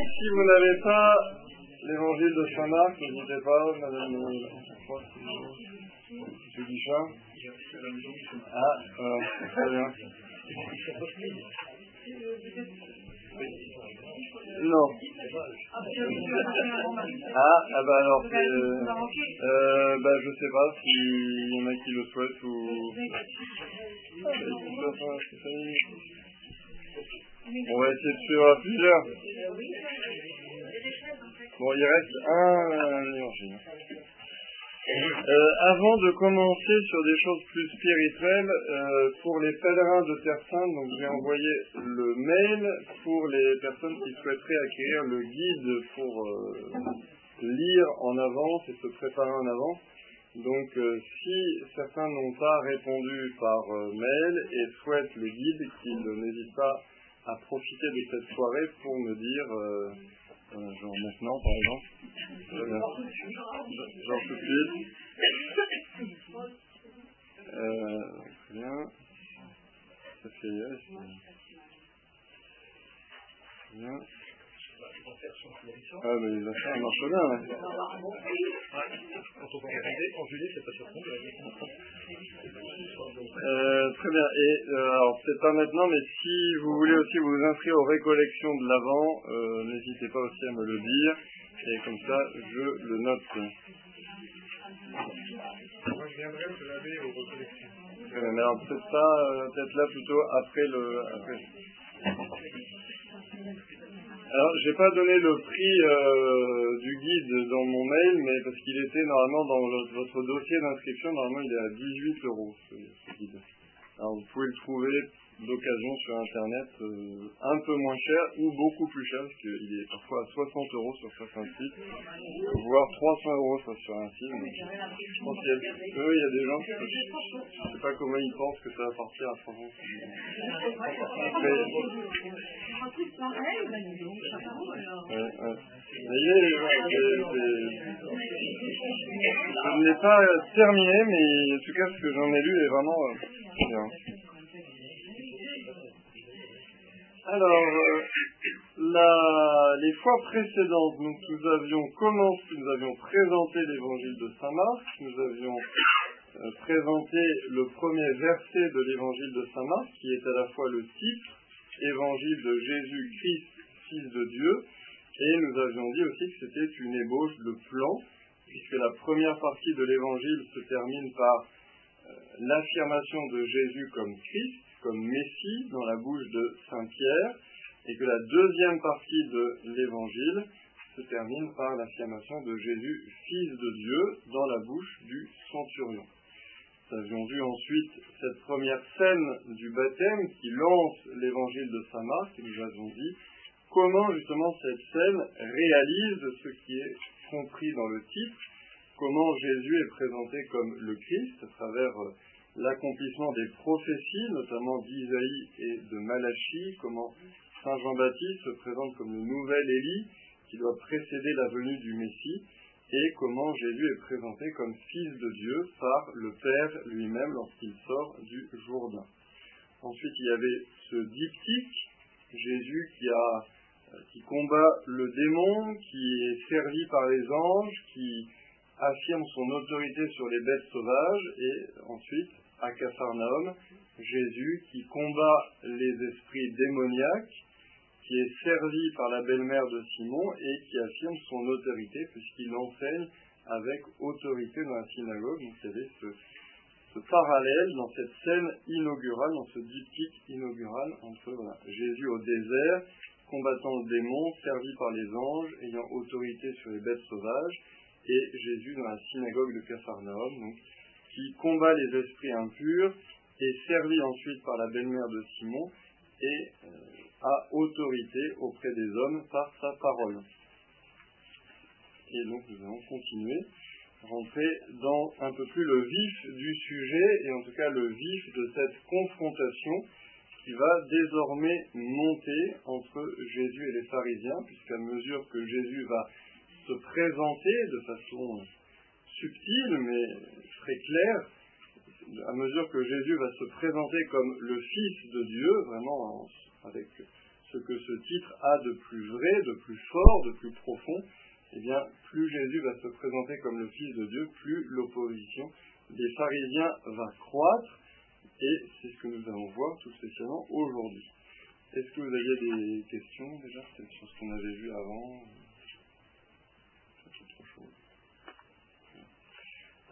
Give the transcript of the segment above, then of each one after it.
si vous n'avez pas l'évangile de Saint Marc, n'hésitez pas, Madame, Monsieur Guichard. Ah, voilà, très bien. Non. Ah, ah bah alors, euh, bah je sais pas s'il y en a qui le souhaitent ou... On va essayer de suivre à plusieurs. Bon, il reste un évangile. Euh, avant de commencer sur des choses plus spirituelles, euh, pour les pèlerins de Terre Sainte, donc j'ai envoyé le mail pour les personnes qui souhaiteraient acquérir le guide pour euh, lire en avance et se préparer en avance. Donc si certains n'ont pas répondu par mail et souhaitent le guide, qu'ils n'hésitent pas à profiter de cette soirée pour me dire euh, genre maintenant, par exemple. Genre tout de suite. Euh, bien. Ça. Très bien. Ah, mais les affaires marchent bien, là. Quand on va en juillet, c'est pas surprenant. Euh, très bien. Et euh, alors, peut-être pas maintenant, mais si vous voulez aussi vous inscrire aux récollections de l'Avent, euh, n'hésitez pas aussi à me le dire. Et comme ça, je le note. Moi, je viendrai te laver aux récollections. mais alors, peut-être pas, peut-être là plutôt après le. Après. Alors, j'ai pas donné le prix euh, du guide dans mon mail, mais parce qu'il était normalement dans votre dossier d'inscription, normalement il est à 18 euros ce, ce guide. Alors vous pouvez le trouver d'occasion sur internet euh, un peu moins cher ou beaucoup plus cher parce qu'il est parfois à 60 euros sur certains sites voire 300 euros sur un site je pense qu'il y, a, il y a des gens je sais pas comment ils pensent que ça va partir à 300 mais, je ne l'ai pas terminé mais en tout cas ce que j'en ai lu est vraiment euh, alors, euh, les fois précédentes, nous, avions commencé, nous avions présenté l'évangile de Saint Marc, nous avions euh, présenté le premier verset de l'évangile de Saint Marc, qui est à la fois le titre, évangile de Jésus-Christ, Fils de Dieu, et nous avions dit aussi que c'était une ébauche de plan, puisque la première partie de l'évangile se termine par l'affirmation de Jésus comme Christ, comme Messie dans la bouche de Saint Pierre, et que la deuxième partie de l'évangile se termine par l'affirmation de Jésus, fils de Dieu, dans la bouche du centurion. Nous avions vu ensuite cette première scène du baptême qui lance l'évangile de Saint Marc, et nous avons dit comment justement cette scène réalise ce qui est compris dans le titre, comment Jésus est présenté comme le Christ à travers euh, l'accomplissement des prophéties, notamment d'Isaïe et de Malachie, comment Saint Jean-Baptiste se présente comme le nouvel Élie qui doit précéder la venue du Messie, et comment Jésus est présenté comme fils de Dieu par le Père lui-même lorsqu'il sort du Jourdain. Ensuite, il y avait ce diptyque, Jésus qui a qui combat le démon, qui est servi par les anges, qui affirme son autorité sur les bêtes sauvages, et ensuite à Capharnaüm, Jésus qui combat les esprits démoniaques, qui est servi par la belle-mère de Simon et qui affirme son autorité puisqu'il enseigne avec autorité dans la synagogue. Vous savez, ce, ce parallèle dans cette scène inaugurale, dans ce diptyque inaugural entre Jésus au désert, combattant le démon, servi par les anges, ayant autorité sur les bêtes sauvages, et Jésus dans la synagogue de Capharnaüm, qui combat les esprits impurs, est servi ensuite par la belle-mère de Simon et euh, a autorité auprès des hommes par sa parole. Et donc nous allons continuer, rentrer dans un peu plus le vif du sujet, et en tout cas le vif de cette confrontation qui va désormais monter entre Jésus et les pharisiens, puisqu'à mesure que Jésus va se présenter de façon subtile, mais très clair, à mesure que Jésus va se présenter comme le Fils de Dieu, vraiment avec ce que ce titre a de plus vrai, de plus fort, de plus profond, eh bien, plus Jésus va se présenter comme le Fils de Dieu, plus l'opposition des pharisiens va croître, et c'est ce que nous allons voir tout spécialement aujourd'hui. Est-ce que vous aviez des questions déjà, sur ce qu'on avait vu avant?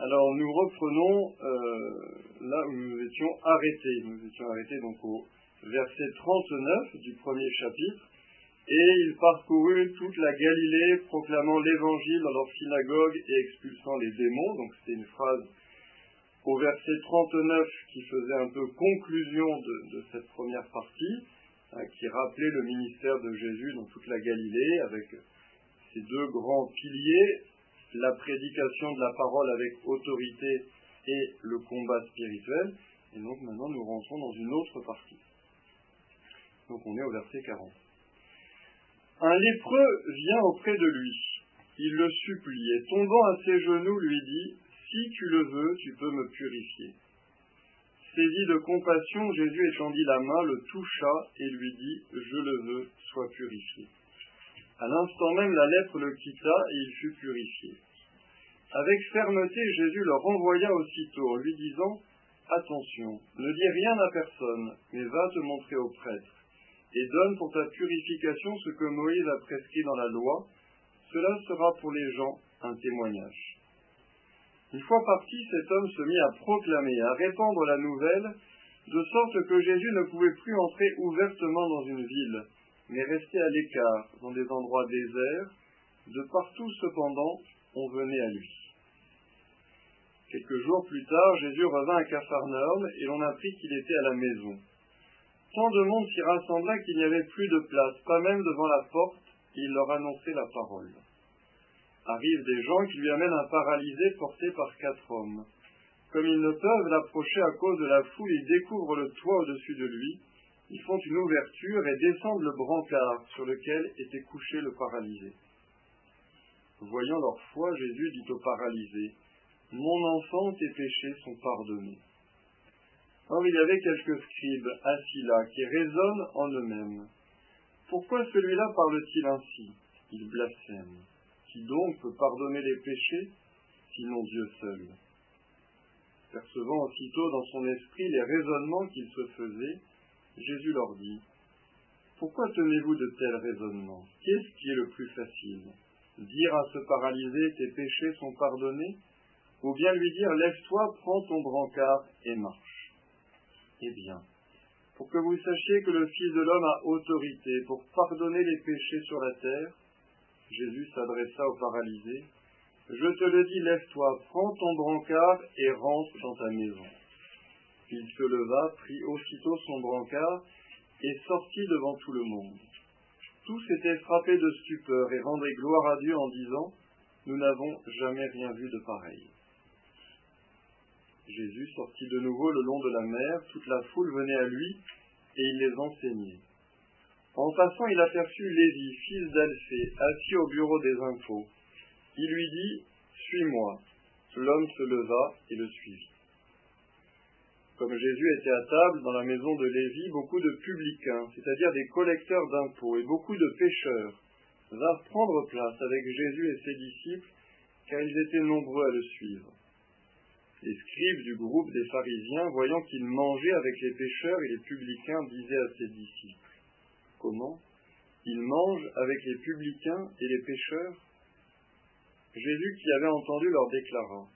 Alors nous reprenons euh, là où nous étions arrêtés. Nous étions arrêtés donc au verset 39 du premier chapitre. Et ils parcoururent toute la Galilée, proclamant l'évangile dans leur synagogue et expulsant les démons. Donc c'était une phrase au verset 39 qui faisait un peu conclusion de, cette première partie, hein, qui rappelait le ministère de Jésus dans toute la Galilée avec ces deux grands piliers, la prédication de la parole avec autorité et le combat spirituel. Et donc maintenant nous rentrons dans une autre partie. Donc on est au verset 40. Un lépreux vient auprès de lui. Il le supplie et tombant à ses genoux lui dit, Si tu le veux, tu peux me purifier. Saisi de compassion, Jésus étendit la main, le toucha et lui dit, Je le veux, sois purifié. À l'instant même, la lèpre le quitta et il fut purifié. Avec fermeté, Jésus le renvoya aussitôt lui disant, Attention, ne dis rien à personne, mais va te montrer au prêtre et donne pour ta purification ce que Moïse a prescrit dans la loi, cela sera pour les gens un témoignage. Une fois parti, cet homme se mit à proclamer, à répandre la nouvelle, de sorte que Jésus ne pouvait plus entrer ouvertement dans une ville, mais rester à l'écart, dans des endroits déserts. De partout, cependant, on venait à lui. Quelques jours plus tard, Jésus revint à Capharnaüm et l'on apprit qu'il était à la maison. Tant de monde s'y rassembla qu'il n'y avait plus de place, pas même devant la porte, il leur annonçait la parole. Arrivent des gens qui lui amènent un paralysé porté par quatre hommes. Comme ils ne peuvent l'approcher à cause de la foule, ils découvrent le toit au-dessus de lui, ils font une ouverture et descendent le brancard sur lequel était couché le paralysé. Voyant leur foi, Jésus dit au paralysé, Mon enfant, tes péchés sont pardonnés. Or il y avait quelques scribes assis là qui raisonnent en eux-mêmes. Pourquoi celui-là parle-t-il ainsi? Il blasphème. Qui donc peut pardonner les péchés Sinon Dieu seul? Percevant aussitôt dans son esprit les raisonnements qu'il se faisait, Jésus leur dit Pourquoi tenez-vous de tels raisonnements? Qu'est-ce qui est le plus facile? Dire à ce paralysé Tes péchés sont pardonnés? Ou bien lui dire Lève-toi, prends ton brancard et marche? Eh bien, pour que vous sachiez que le Fils de l'homme a autorité pour pardonner les péchés sur la terre, Jésus s'adressa au paralysé. Je te le dis, lève-toi, prends ton brancard et rentre dans ta maison. Il se leva, prit aussitôt son brancard et sortit devant tout le monde. Tous étaient frappés de stupeur et rendaient gloire à Dieu en disant Nous n'avons jamais rien vu de pareil. Jésus sortit de nouveau le long de la mer, toute la foule venait à lui, et il les enseignait. En passant, il aperçut Lévi, fils d'Alphée, assis au bureau des impôts. Il lui dit, Suis-moi. L'homme se leva et le suivit. Comme Jésus était à table dans la maison de Lévi, beaucoup de publicains, c'est-à-dire des collecteurs d'impôts et beaucoup de pêcheurs, vinrent prendre place avec Jésus et ses disciples, car ils étaient nombreux à le suivre. Les scribes du groupe des pharisiens, voyant qu'il mangeait avec les pécheurs et les publicains, disaient à ses disciples Comment? Il mange avec les publicains et les pécheurs Jésus, qui avait entendu, leur déclara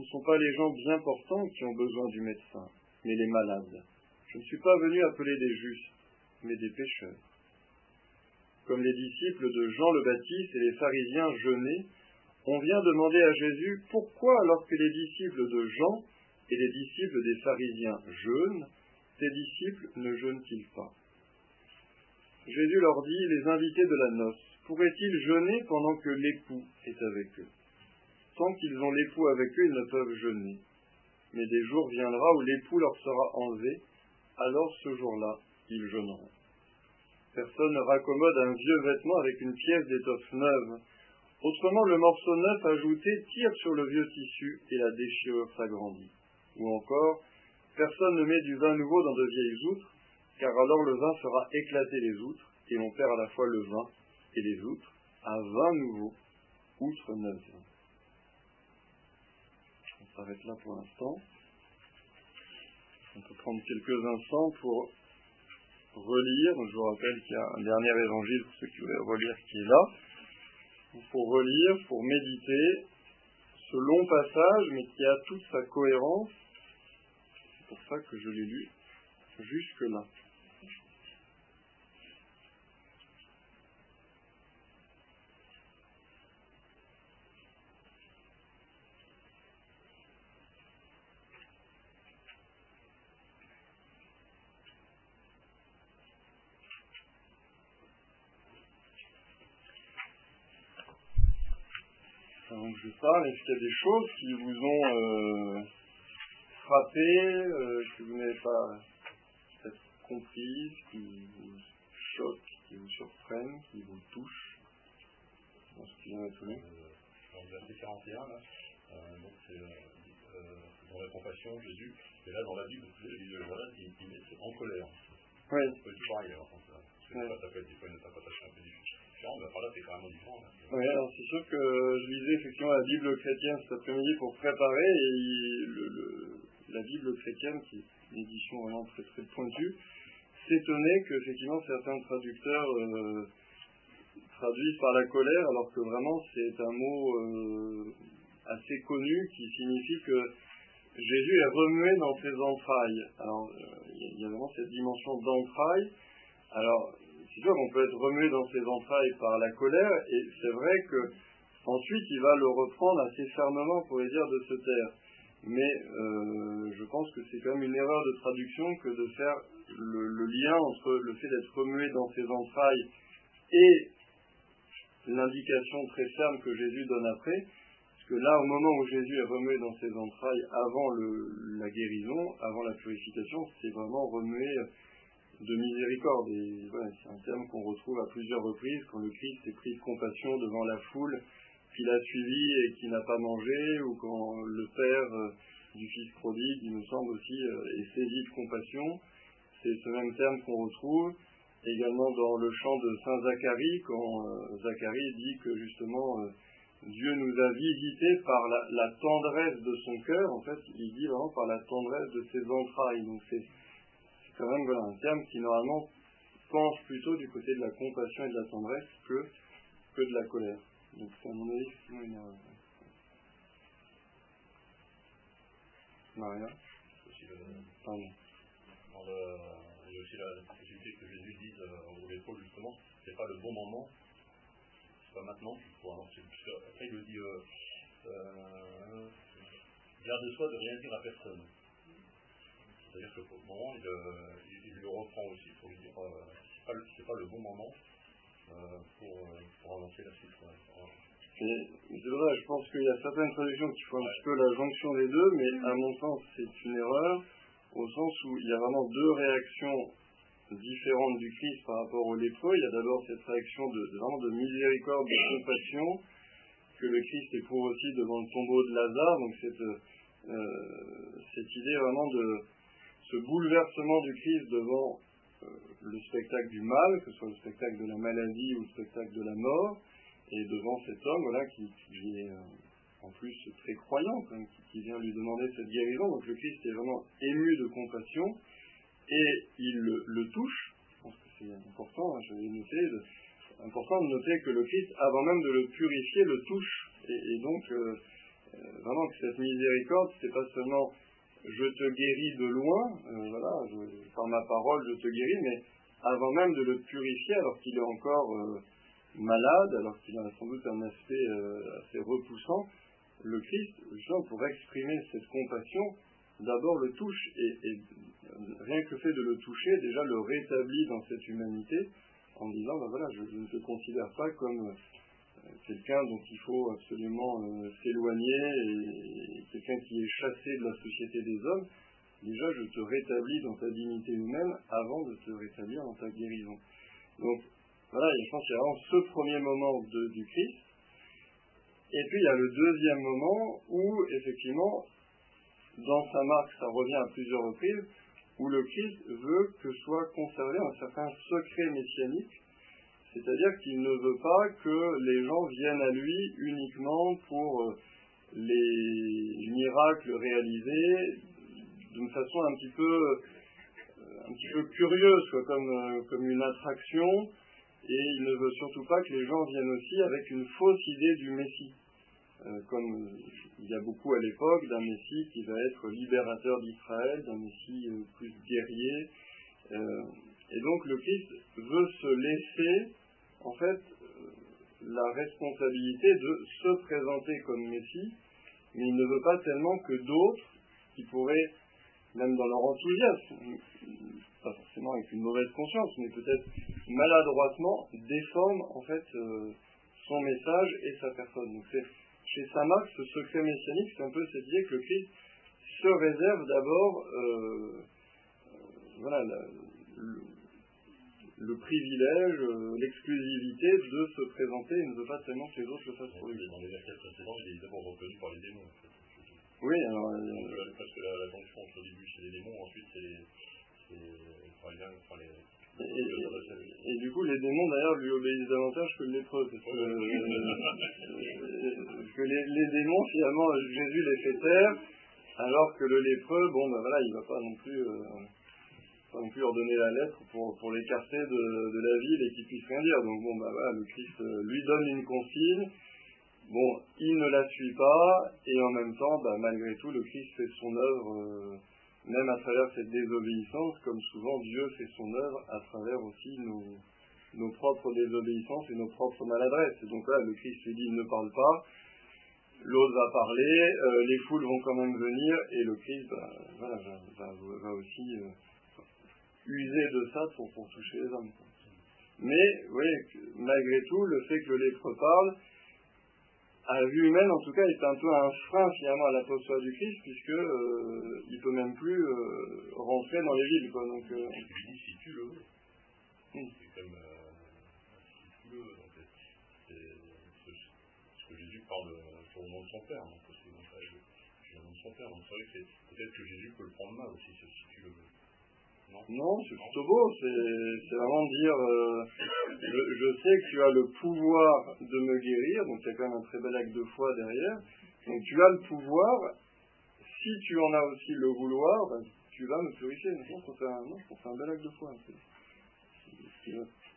Ce ne sont pas les gens bien portants qui ont besoin du médecin, mais les malades. Je ne suis pas venu appeler des justes, mais des pécheurs. Comme les disciples de Jean le Baptiste et les pharisiens jeûnaient, on vient demander à Jésus pourquoi, alors que les disciples de Jean et les disciples des pharisiens jeûnent, ces disciples ne jeûnent-ils pas? Jésus leur dit, les invités de la noce, pourraient-ils jeûner pendant que l'époux est avec eux? Qu'ils ont l'époux avec eux, ils ne peuvent jeûner. Mais des jours viendra où l'époux leur sera enlevé, alors ce jour-là, ils jeûneront. Personne ne raccommode un vieux vêtement avec une pièce d'étoffe neuve Autrement, le morceau neuf ajouté tire sur le vieux tissu et la déchirure s'agrandit. Ou encore, personne ne met du vin nouveau dans de vieilles outres, car alors le vin fera éclater les outres, et on perd à la fois le vin et les outres, à vin nouveau, outre neuf. S'arrête là pour l'instant. On peut prendre quelques instants pour relire. Je vous rappelle qu'il y a un dernier évangile pour ceux qui voulaient relire qui est là. Pour relire, pour méditer ce long passage, mais qui a toute sa cohérence. C'est pour ça que je l'ai lu jusque-là. Donc je parle, est-ce qu'il y a des choses qui vous ont euh, frappé, euh, que vous n'avez pas comprises, qui vous choquent, qui vous surprennent, qui vous touchent dans ce qui vient d'être lu Dans le verset 41, là, euh, donc c'est dans la compassion, Jésus, et là dans la Bible, voilà, il, il est en colère. Oui. C'est tout pareil, alors, ça, peut être des fois une interprétation un peu c'est. Oui, alors c'est sûr que je lisais effectivement la Bible chrétienne cet après-midi pour préparer et la Bible chrétienne, qui est une édition vraiment très très pointue, s'étonnait qu'effectivement certains traducteurs euh, traduisent par la colère alors que vraiment c'est un mot euh, assez connu qui signifie que Jésus est remué dans ses entrailles. Alors euh, il y a- vraiment cette dimension d'entrailles. Alors, qu'on peut être remué dans ses entrailles par la colère, et c'est vrai que ensuite il va le reprendre assez fermement pour dire de se taire. Mais euh, je pense que c'est quand même une erreur de traduction que de faire le, lien entre le fait d'être remué dans ses entrailles et l'indication très ferme que Jésus donne après. Parce que là, au moment où Jésus est remué dans ses entrailles avant la guérison, avant la purification, c'est vraiment remué de miséricorde. C'est un terme qu'on retrouve à plusieurs reprises quand le Christ est pris de compassion devant la foule qu'il a suivi et qui n'a pas mangé, ou quand le père euh, du fils prodigue, il me semble aussi, euh, est saisi de compassion. C'est ce même terme qu'on retrouve également dans le chant de Saint Zacharie, quand euh, Zacharie dit que justement Dieu nous a visités par la, la tendresse de son cœur. En fait, il dit vraiment par la tendresse de ses entrailles. Donc c'est c'est quand même voilà, un terme qui normalement pense plutôt du côté de la compassion et de la tendresse que, que de la colère. Donc c'est à mon avis une erreur. Maria, pardon. le- il y a aussi la possibilité que Jésus dise euh, aux lépreux, justement, c'est pas le bon moment, c'est pas maintenant. Parce que après, il le dit, euh, euh, garde-toi de rien dire à personne. Le moment, il, euh, il- il le reprend aussi pour dire, euh, c'est pas, c'est pas le bon moment euh, pour, euh, pour avancer la suite. C'est vrai, je pense qu'il y a certaines traductions qui font un petit peu la jonction des deux, mais à mon sens, c'est une erreur, au sens où il y a vraiment deux réactions différentes du Christ par rapport aux lépreux. Il y a d'abord cette réaction de, de- vraiment de miséricorde, de compassion, que le Christ éprouve aussi devant le tombeau de Lazare. Donc cette, cette idée vraiment de ce bouleversement du Christ devant euh, le spectacle du mal, que ce soit le spectacle de la maladie ou le spectacle de la mort, et devant cet homme voilà, qui, qui est euh, en plus très croyant, même, qui, vient lui demander cette guérison. Donc le Christ est vraiment ému de compassion et il le, touche. Je pense que c'est important, hein, je vais noter, important de noter que le Christ, avant même de le purifier, le touche. Et, donc, euh, vraiment que cette miséricorde, c'est pas seulement je te guéris de loin, euh, voilà, par ma parole je te guéris, mais avant même de le purifier, alors qu'il est encore euh, malade, alors qu'il a sans doute un aspect euh, assez repoussant, le Christ, justement, pour exprimer cette compassion, d'abord le touche, et, rien que le fait de le toucher, déjà le rétablit dans cette humanité, en disant, ben voilà, je, ne te considère pas comme quelqu'un dont il faut absolument euh, s'éloigner, et, quelqu'un qui est chassé de la société des hommes, déjà je te rétablis dans ta dignité humaine avant de te rétablir dans ta guérison. Donc voilà, je pense qu'il y a vraiment ce premier moment du Christ. Et puis il y a le deuxième moment où, effectivement, dans sa marque, ça revient à plusieurs reprises, où le Christ veut que soit conservé un certain secret messianique, c'est-à-dire qu'il ne veut pas que les gens viennent à lui uniquement pour euh, les miracles réalisés d'une façon un petit peu, euh, un petit peu curieuse, comme, euh, comme une attraction, et il ne veut surtout pas que les gens viennent aussi avec une fausse idée du Messie. comme il y a beaucoup à l'époque d'un Messie qui va être libérateur d'Israël, d'un Messie plus guerrier. et donc le Christ veut se laisser en fait, euh, la responsabilité de se présenter comme Messie, mais il ne veut pas tellement que d'autres, qui pourraient, même dans leur enthousiasme, pas forcément avec une mauvaise conscience, mais peut-être maladroitement, déforment en fait euh, son message et sa personne. Donc chez Saint Marc, ce secret messianique, c'est un peu cette idée que le Christ se réserve d'abord euh, voilà, le privilège, euh, l'exclusivité de se présenter il ne veut pas tellement que les autres le fassent pour lui. Dans les versets précédents, il est d'abord reconnu par les démons. Oui, alors. Euh, parce que la, la jonction au début c'est les démons, ensuite c'est les. Enfin, les, enfin, les et, et, et, du coup, les démons d'ailleurs lui obéissent davantage que les lépreux, parce que, euh, que les, les, démons finalement Jésus les fait taire, alors que le lépreux, bon ben voilà, il va pas non plus. Pas non plus leur donner la lettre pour, pour l'écarter de, de, la ville et qu'il puisse rien dire. Donc bon, bah le Christ euh, lui donne une consigne. Bon, il ne la suit pas, et en même temps, bah, malgré tout, le Christ fait son œuvre, euh, même à travers cette désobéissance, comme souvent Dieu fait son œuvre à travers aussi nos, nos propres désobéissances et nos propres maladresses. Donc là, le Christ lui dit, il ne parle pas, l'autre va parler, euh, les foules vont quand même venir, et le Christ bah, voilà, va aussi user de ça pour, pour toucher les hommes. Mais, vous voyez, malgré tout, le fait que le lépreux parle, à vue humaine, en tout cas, est un peu un frein finalement à l'apostole du Christ, puisque euh, il peut même plus euh, rentrer dans les villes. Quoi, donc, euh... si tu le veux. Hmm. C'est comme euh, si tu le veux. Donc, c'est, ce que Jésus parle sur le nom de son Père. Donc, c'est, donc, je, le nom de son Père. Donc, c'est vrai que c'est, peut-être que Jésus peut le prendre mal aussi, si tu le Non, c'est plutôt beau. C'est vraiment dire euh, je, sais que tu as le pouvoir de me guérir, donc il y a quand même un très bel acte de foi derrière. Donc tu as le pouvoir, si tu en as aussi le vouloir, ben, tu vas me purifier. Que c'est un, bel acte de foi.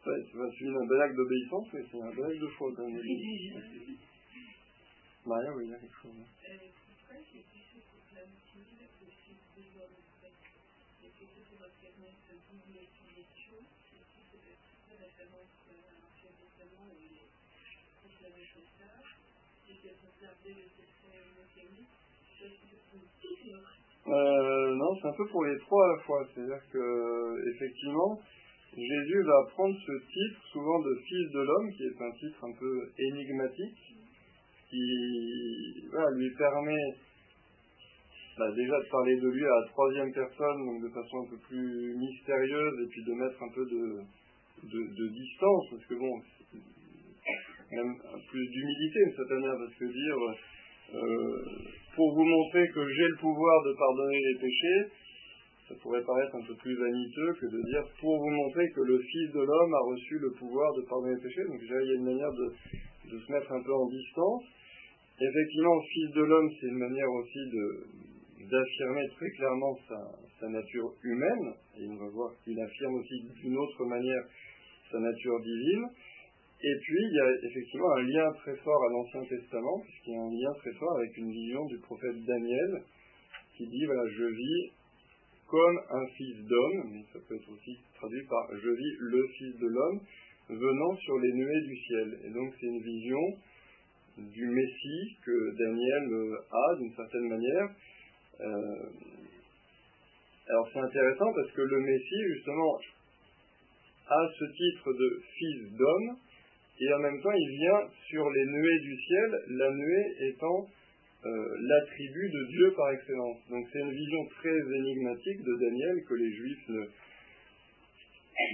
Vas suivre un bel acte d'obéissance, mais c'est un bel acte de foi quand même. Maria, oui, il y a quelque chose. Hein. Euh, non, c'est un peu pour les trois à la fois. C'est-à-dire que, effectivement, Jésus va prendre ce titre, souvent de fils de l'homme, qui est un titre un peu énigmatique, qui lui permet bah, déjà de parler de lui à la troisième personne, donc de façon un peu plus mystérieuse, et puis de mettre un peu de, de, distance, parce que bon, même plus d'humilité d'une certaine manière, parce que dire euh, pour vous montrer que j'ai le pouvoir de pardonner les péchés, ça pourrait paraître un peu plus vaniteux que de dire pour vous montrer que le Fils de l'homme a reçu le pouvoir de pardonner les péchés. Donc déjà, il y a une manière de, se mettre un peu en distance. Effectivement, Fils de l'homme, c'est une manière aussi d'affirmer très clairement sa, sa, nature humaine, et on va voir qu'il affirme aussi d'une autre manière sa nature divine. Et puis, il y a effectivement un lien très fort à l'Ancien Testament, puisqu'il y a un lien très fort avec une vision du prophète Daniel, qui dit, voilà, je vis comme un fils d'homme, mais ça peut être aussi traduit par je vis le fils de l'homme, venant sur les nuées du ciel. Et donc, c'est une vision du Messie que Daniel euh, a d'une certaine manière. Euh, alors, c'est intéressant parce que le Messie, justement, a ce titre de fils d'homme, et en même temps il vient sur les nuées du ciel, la nuée étant euh, l'attribut de Dieu par excellence. Donc c'est une vision très énigmatique de Daniel que les juifs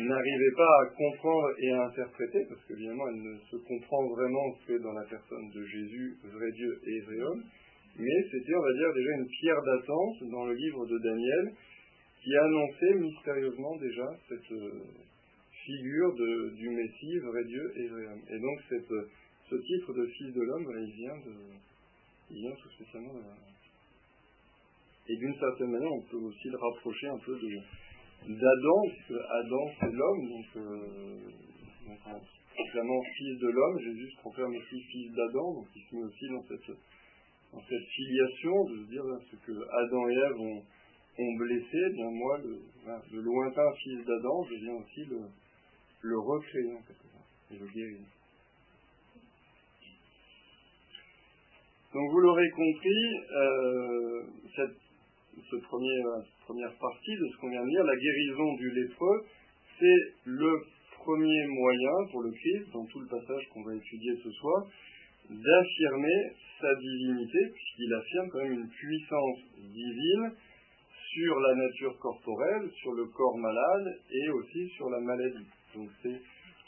n'arrivaient pas à comprendre et à interpréter, parce qu'évidemment elle ne se comprend vraiment que dans la personne de Jésus, vrai Dieu et vrai homme, mais c'était, on va dire, déjà une pierre d'attente dans le livre de Daniel, qui annonçait mystérieusement déjà cette figure du Messie, vrai Dieu et vrai homme. Et donc ce titre de fils de l'homme, il vient de, il vient tout spécialement de Et d'une certaine manière, on peut aussi le rapprocher un peu d'Adam, puisque Adam c'est l'homme, donc, euh, donc en proclamant fils de l'homme, Jésus se proclame aussi fils d'Adam, donc il signe aussi dans cette, filiation de se dire ce que Adam et Ève ont, ont blessé, bien moi, le, le lointain fils d'Adam, je viens aussi le, le recréer en quelque sorte, et le guérir. Donc vous l'aurez compris, euh, cette, ce premier, première partie de ce qu'on vient de dire, la guérison du lépreux, c'est le premier moyen pour le Christ, dans tout le passage qu'on va étudier ce soir, d'affirmer sa divinité, puisqu'il affirme quand même une puissance divine sur la nature corporelle, sur le corps malade et aussi sur la maladie. Donc c'est,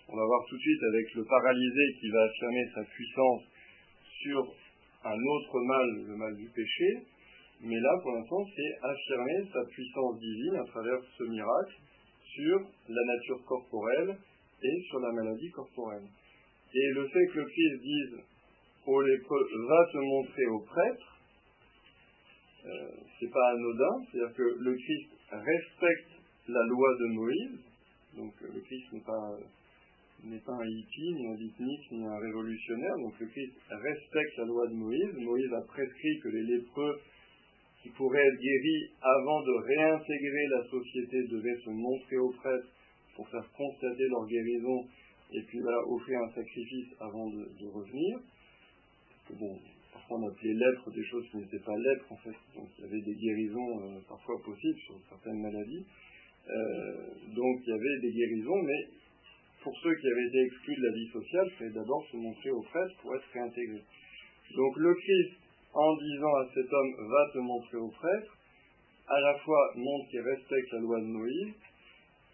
on va voir tout de suite avec le paralysé qui va affirmer sa puissance sur un autre mal, le mal du péché, mais là pour l'instant c'est affirmer sa puissance divine à travers ce miracle sur la nature corporelle et sur la maladie corporelle. Et le fait que le Christ dise au lépreux va te montrer au prêtre, euh, c'est pas anodin, c'est-à-dire que le Christ respecte la loi de Moïse, donc euh, le Christ n'est pas n'est un hippie, ni un beatnik, ni un révolutionnaire. Donc le Christ respecte la loi de Moïse. Moïse a prescrit que les lépreux qui pourraient être guéris avant de réintégrer la société devaient se montrer au prêtre pour faire constater leur guérison et puis offrir un sacrifice avant de, revenir. Bon, parfois on appelait lèpre des choses qui n'étaient pas lèpres en fait. Donc il y avait des guérisons euh, parfois possibles sur certaines maladies. Euh, donc il y avait des guérisons, mais pour ceux qui avaient été exclus de la vie sociale, il fallait d'abord se montrer au prêtre pour être réintégrés. Donc le Christ, en disant à cet homme, va te montrer au prêtre, à la fois montre qu'il respecte la loi de Moïse,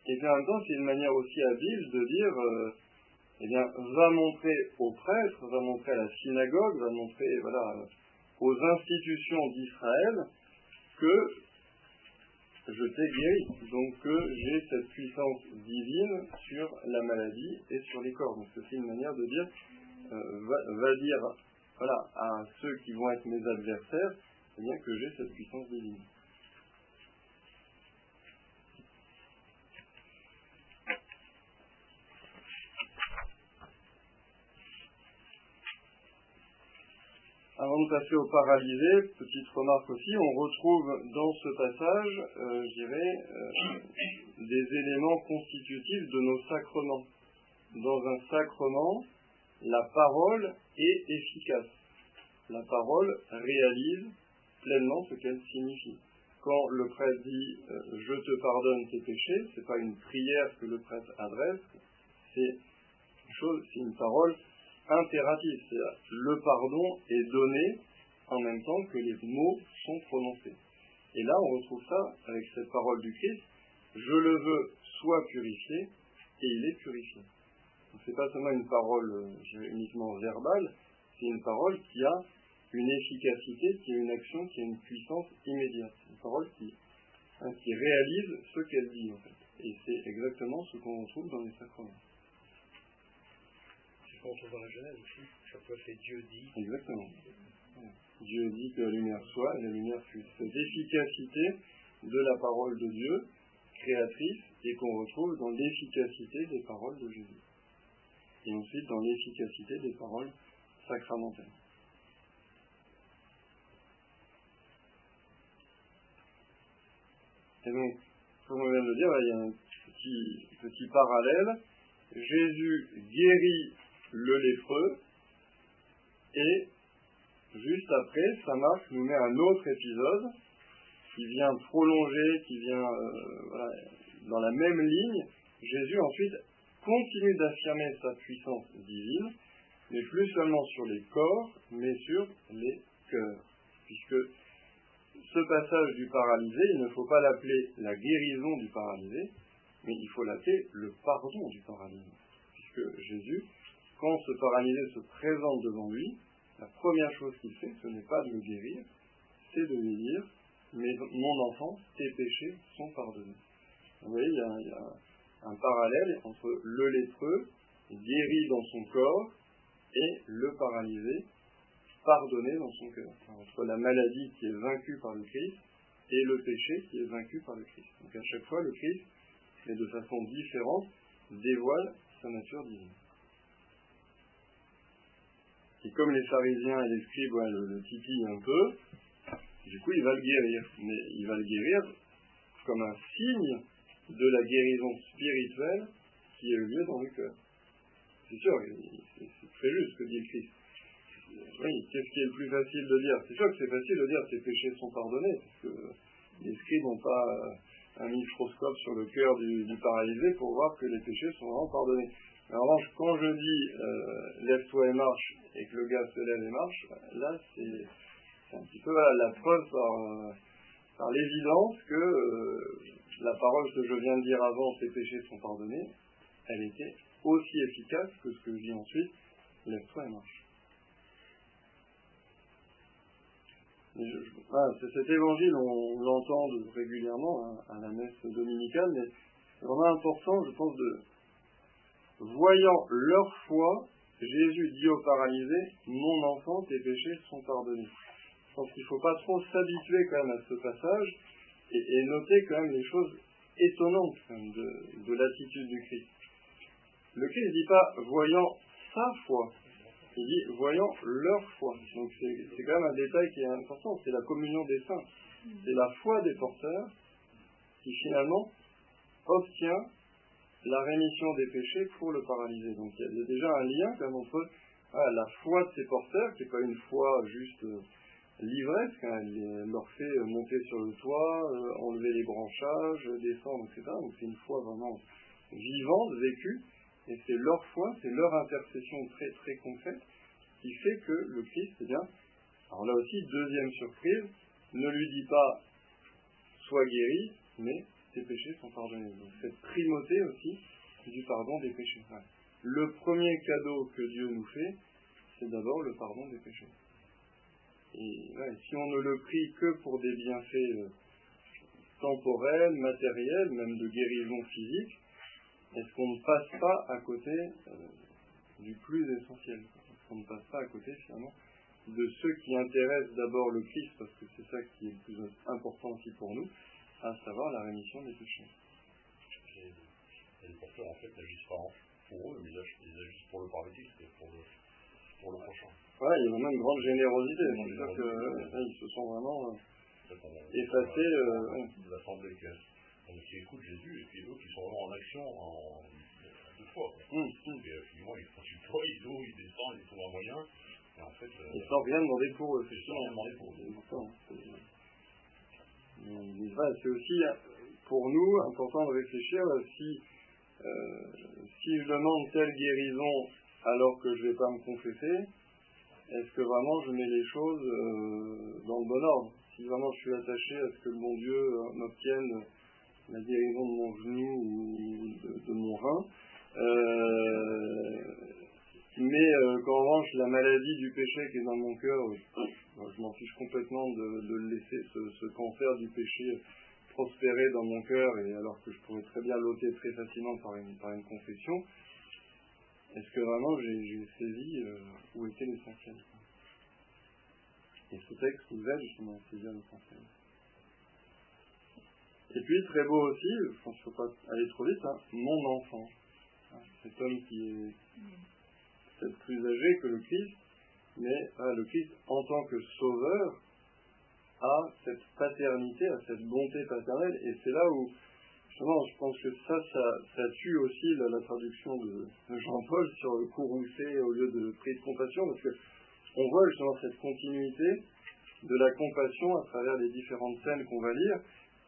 et puis en même temps, c'est une manière aussi habile de dire, euh, eh bien, va montrer au prêtre, va montrer à la synagogue, va montrer, voilà, aux institutions d'Israël que je t'ai guéri. Donc que j'ai cette puissance divine sur la maladie et sur les corps. Donc c'est une manière de dire, euh, va, dire voilà, à ceux qui vont être mes adversaires, eh bien que j'ai cette puissance divine. Avant de passer au paralysé, petite remarque aussi, on retrouve dans ce passage, euh, je dirais, euh, des éléments constitutifs de nos sacrements. Dans un sacrement, la parole est efficace. La parole réalise pleinement ce qu'elle signifie. Quand le prêtre dit euh, je te pardonne tes péchés, c'est pas une prière que le prêtre adresse, c'est une une parole impératif, c'est-à-dire le pardon est donné en même temps que les mots sont prononcés. Et là, on retrouve ça avec cette parole du Christ, je le veux, soit purifié, et il est purifié. Ce n'est pas seulement une parole euh, uniquement verbale, c'est une parole qui a une efficacité, qui a une action, qui a une puissance immédiate. Une parole qui, hein, qui réalise ce qu'elle dit, en fait. Et c'est exactement ce qu'on retrouve dans les sacrements on trouve dans la Genèse aussi. Chaque fois, c'est Dieu dit. Exactement. Dieu dit que la lumière soit, et la lumière fut. Cette efficacité de la parole de Dieu, créatrice, et qu'on retrouve dans l'efficacité des paroles de Jésus. Et ensuite dans l'efficacité des paroles sacramentelles. Et donc, comme on vient de le dire, il y a un petit, petit parallèle. Jésus guérit le lépreux, et juste après, Saint Marc nous met un autre épisode qui vient prolonger, qui vient euh, dans la même ligne. Jésus ensuite continue d'affirmer sa puissance divine, mais plus seulement sur les corps, mais sur les cœurs. Puisque ce passage du paralysé, il ne faut pas l'appeler la guérison du paralysé, mais il faut l'appeler le pardon du paralysé. Puisque Jésus quand ce paralysé se présente devant lui, la première chose qu'il fait, ce n'est pas de le guérir, c'est de lui dire mais mon enfant, tes péchés sont pardonnés. Vous voyez, il y, a, un parallèle entre le lépreux, guéri dans son corps, et le paralysé, pardonné dans son cœur. Entre la maladie qui est vaincue par le Christ et le péché qui est vaincu par le Christ. Donc à chaque fois, le Christ, mais de façon différente, dévoile sa nature divine. Et comme les pharisiens et les scribes le, le titillent un peu, du coup, il va le guérir. Mais il va le guérir comme un signe de la guérison spirituelle qui a eu lieu dans le cœur. C'est sûr, c'est très juste ce que dit le Christ. Oui, qu'est-ce qui est le plus facile de dire? C'est sûr que c'est facile de dire que tes péchés sont pardonnés, parce que les scribes n'ont pas un microscope sur le cœur du, paralysé pour voir que les péchés sont vraiment pardonnés. Revanche, quand je dis euh, lève-toi et marche, et que le gars se lève et marche, là c'est un petit peu la preuve par, par l'évidence que euh, la parole que je viens de dire avant, tes péchés sont pardonnés, elle était aussi efficace que ce que je dis ensuite, lève-toi et marche. cet évangile, on l'entend régulièrement hein, à la messe dominicale, mais c'est vraiment important, je pense, de voyant leur foi, Jésus dit au paralysé, mon enfant, tes péchés sont pardonnés. Pense qu'il ne faut pas trop s'habituer quand même à ce passage et, noter quand même les choses étonnantes de l'attitude du Christ. Le Christ ne dit pas voyant sa foi, il dit voyant leur foi. Donc c'est quand même un détail qui est important, c'est la communion des saints. C'est la foi des porteurs qui finalement obtient la rémission des péchés pour le paralysé. Donc il y a déjà un lien quand même entre ah, la foi de ces porteurs, qui n'est pas une foi juste euh, livresque, hein, elle leur fait monter sur le toit, euh, enlever les branchages, descendre, etc. Donc c'est une foi vraiment vivante, vécue, et c'est leur foi, c'est leur intercession très très concrète qui fait que le Christ, eh bien, alors là aussi, deuxième surprise, ne lui dit pas sois guéri, mais tes péchés sont pardonnés. Cette primauté aussi du pardon des péchés. Le premier cadeau que Dieu nous fait, c'est d'abord le pardon des péchés. Et si on ne le prie que pour des bienfaits euh, temporels, matériels, même de guérison physique, est-ce qu'on ne passe pas à côté euh, du plus essentiel? Est-ce qu'on ne passe pas à côté finalement de ceux qui intéressent d'abord le Christ, parce que c'est ça qui est le plus important aussi pour nous, à savoir la rémission des péchés. Et les porteurs en fait n'agissent pas pour eux, mais ils agissent pour le paralytique, pour le, pour le prochain. Ouais, il y a vraiment une grande générosité. C'est-à-dire qu'ils se sont vraiment euh, effacés. Euh, il a semblé que qui écoutent Jésus et puis d'autres qui sont vraiment en action en deux fois. Hum. Et euh, finalement, ils font du poids, ils ils descendent, ils trouvent un moyen. Et en fait, euh, ils sans rien demander pour eux. Ils sans rien demander pour eux. C'est aussi pour nous important de réfléchir si, euh, si je demande telle guérison alors que je ne vais pas me confesser, est-ce que vraiment je mets les choses euh, dans le bon ordre? Si vraiment je suis attaché à ce que le bon Dieu euh, m'obtienne la guérison de mon genou ou de, mon rein, euh, mais qu'en revanche la maladie du péché qui est dans mon cœur, je m'en fiche complètement de, laisser ce, cancer du péché prospérer dans mon cœur, et alors que je pourrais très bien l'ôter très facilement par une, par une confession, est-ce que vraiment j'ai saisi euh, où était l'essentiel Et ce texte nous aide justement à saisir l'essentiel. Et puis, très beau aussi, je pense qu'il ne faut pas aller trop vite, hein, mon enfant. Hein, cet homme qui est peut-être plus âgé que le Christ, mais le Christ, en tant que sauveur, a cette paternité, a cette bonté paternelle, et c'est là où je pense que ça, ça, tue aussi la, traduction de, Jean-Paul sur le courroucé au lieu de prix de compassion, parce que on voit justement cette continuité de la compassion à travers les différentes scènes qu'on va lire,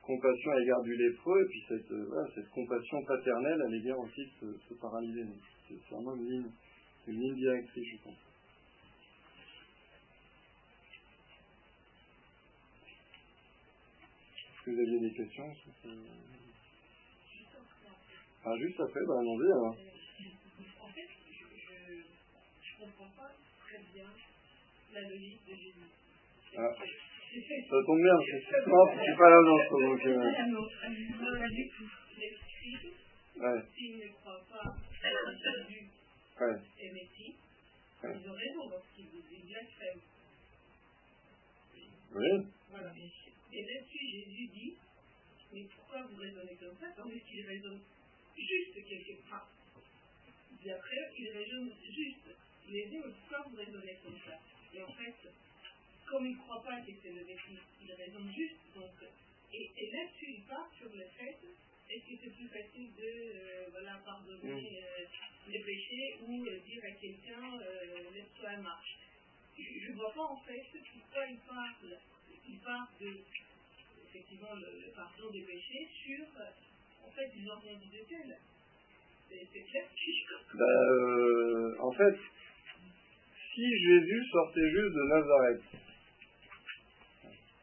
compassion à l'égard du lépreux, et puis cette, euh, cette compassion paternelle à l'égard aussi de ce, paralysé. C'est vraiment une ligne, une ligne directrice, je pense. Est-ce que vous aviez des questions ah, juste après, bah, allons-y alors. En fait, je ne comprends pas très bien la logique de Jésus. Ah. Ça tombe bien, non, c'est pas la nôtre, donc... C'est Euh... scribes, Ouais, que Jésus ouais. est ils ont raison lorsqu'ils vous disent blasphème. Oui, Voilà. Et là-dessus, Jésus dit, mais pourquoi vous raisonnez comme ça? Tandis qu'il raisonne juste quelque part. Puis après, il raisonne juste. Il les dit, mais pourquoi vous raisonnez comme ça? Et en fait, comme il ne croit pas que c'est le Messie, il raisonne juste. Donc, et, et là-dessus, il part sur le fait, est-ce que c'est plus facile de euh, voilà, pardonner euh, les péchés ou euh, dire à quelqu'un, laisse-toi marche? Je ne vois pas en fait pourquoi il parle, il parle de effectivement le, le pardon des péchés sur en fait une organisation. De telle. C'est clair. Bah, en fait, si Jésus sortait juste de Nazareth,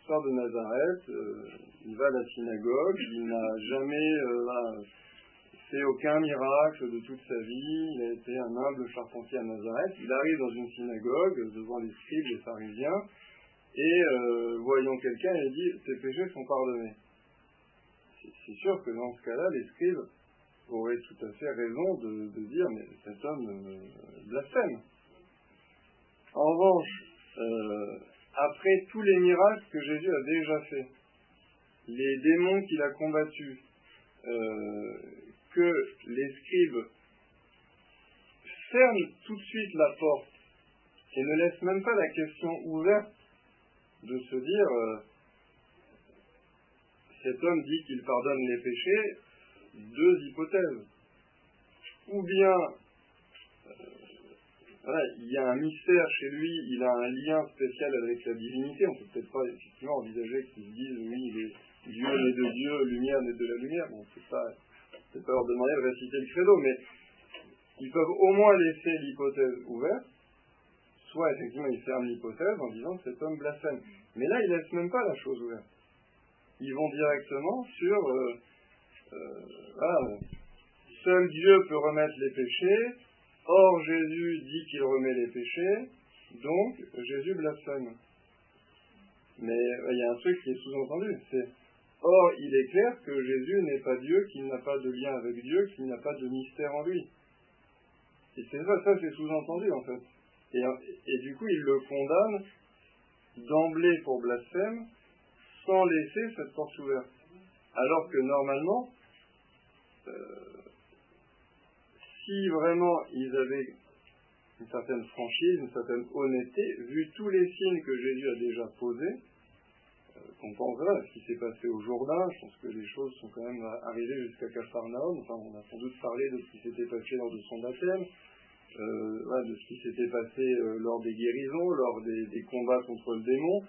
sort de Nazareth, euh, il va à la synagogue, il n'a jamais euh, fait aucun miracle de toute sa vie, il a été un humble charpentier à Nazareth, il arrive dans une synagogue devant les scribes, les pharisiens, et euh, voyant quelqu'un, il dit tes péchés sont pardonnés. C'est- sûr que dans ce cas-là, les scribes auraient tout à fait raison de, dire mais cet homme blasphème. En revanche, après tous les miracles que Jésus a déjà faits, les démons qu'il a combattus, euh, que les scribes ferment tout de suite la porte et ne laissent même pas la question ouverte de se dire euh, cet homme dit qu'il pardonne les péchés, deux hypothèses. Ou bien euh, il y a un mystère chez lui, il a un lien spécial avec la divinité, on peut peut-être pas effectivement envisager qu'il se dise oui, il est Dieu né de Dieu, lumière né de la lumière, bon, c'est pas, c'est pas leur demander de réciter le credo, mais ils peuvent au moins laisser l'hypothèse ouverte, soit effectivement ils ferment l'hypothèse en disant cet homme blasphème. Mais là, ils laissent même pas la chose ouverte. Ils vont directement sur euh, euh, seul Dieu peut remettre les péchés, or Jésus dit qu'il remet les péchés, donc Jésus blasphème. Mais euh, il y a un truc qui est sous-entendu, c'est Or, il est clair que Jésus n'est pas Dieu, qu'il n'a pas de lien avec Dieu, qu'il n'a pas de mystère en lui. Et c'est ça, ça c'est sous-entendu en fait. Et, du coup, il le condamne d'emblée pour blasphème, sans laisser cette porte ouverte. Alors que normalement, euh, si vraiment ils avaient une certaine franchise, une certaine honnêteté, vu tous les signes que Jésus a déjà posés, qu'on pense voilà, ce qui s'est passé au Jourdain, je pense que les choses sont quand même arrivées jusqu'à Capharnaüm, enfin on a sans doute parlé de ce qui s'était passé lors de son baptême, euh, de ce qui s'était passé euh, lors des guérisons, lors des, combats contre le démon,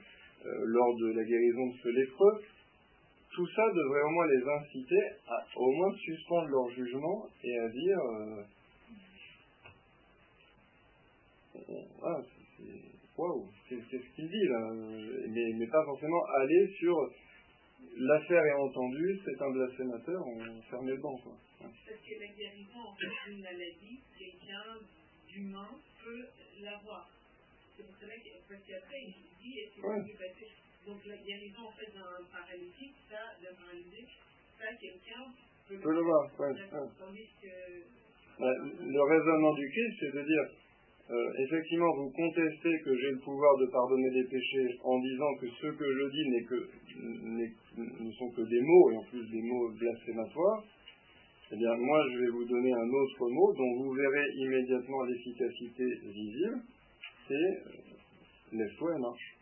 euh, lors de la guérison de ce lépreux, tout ça devrait au moins les inciter à au moins suspendre leur jugement et à dire euh, voilà, c'est- waouh, qu'est-ce qu'il dit là mais, mais pas forcément aller sur l'affaire est entendue, c'est un blasphémateur, on ferme le banc quoi. Parce que la guérison en fait d'une maladie, quelqu'un d'humain peut l'avoir. C'est pour cela qu'après il dit est-ce que Ouais. Donc la guérison en fait d'un paralytique, ça, d'un paralysé, ça quelqu'un peut Peut le voir, ouais. Tandis que Le raisonnement du Christ, c'est de dire, euh, effectivement, vous contestez que j'ai le pouvoir de pardonner les péchés en disant que ce que je dis n'est que, n'est- ne sont que des mots, et en plus des mots blasphématoires. Eh bien, moi, je vais vous donner un autre mot dont vous verrez immédiatement l'efficacité visible, c'est euh, lève-toi et marche.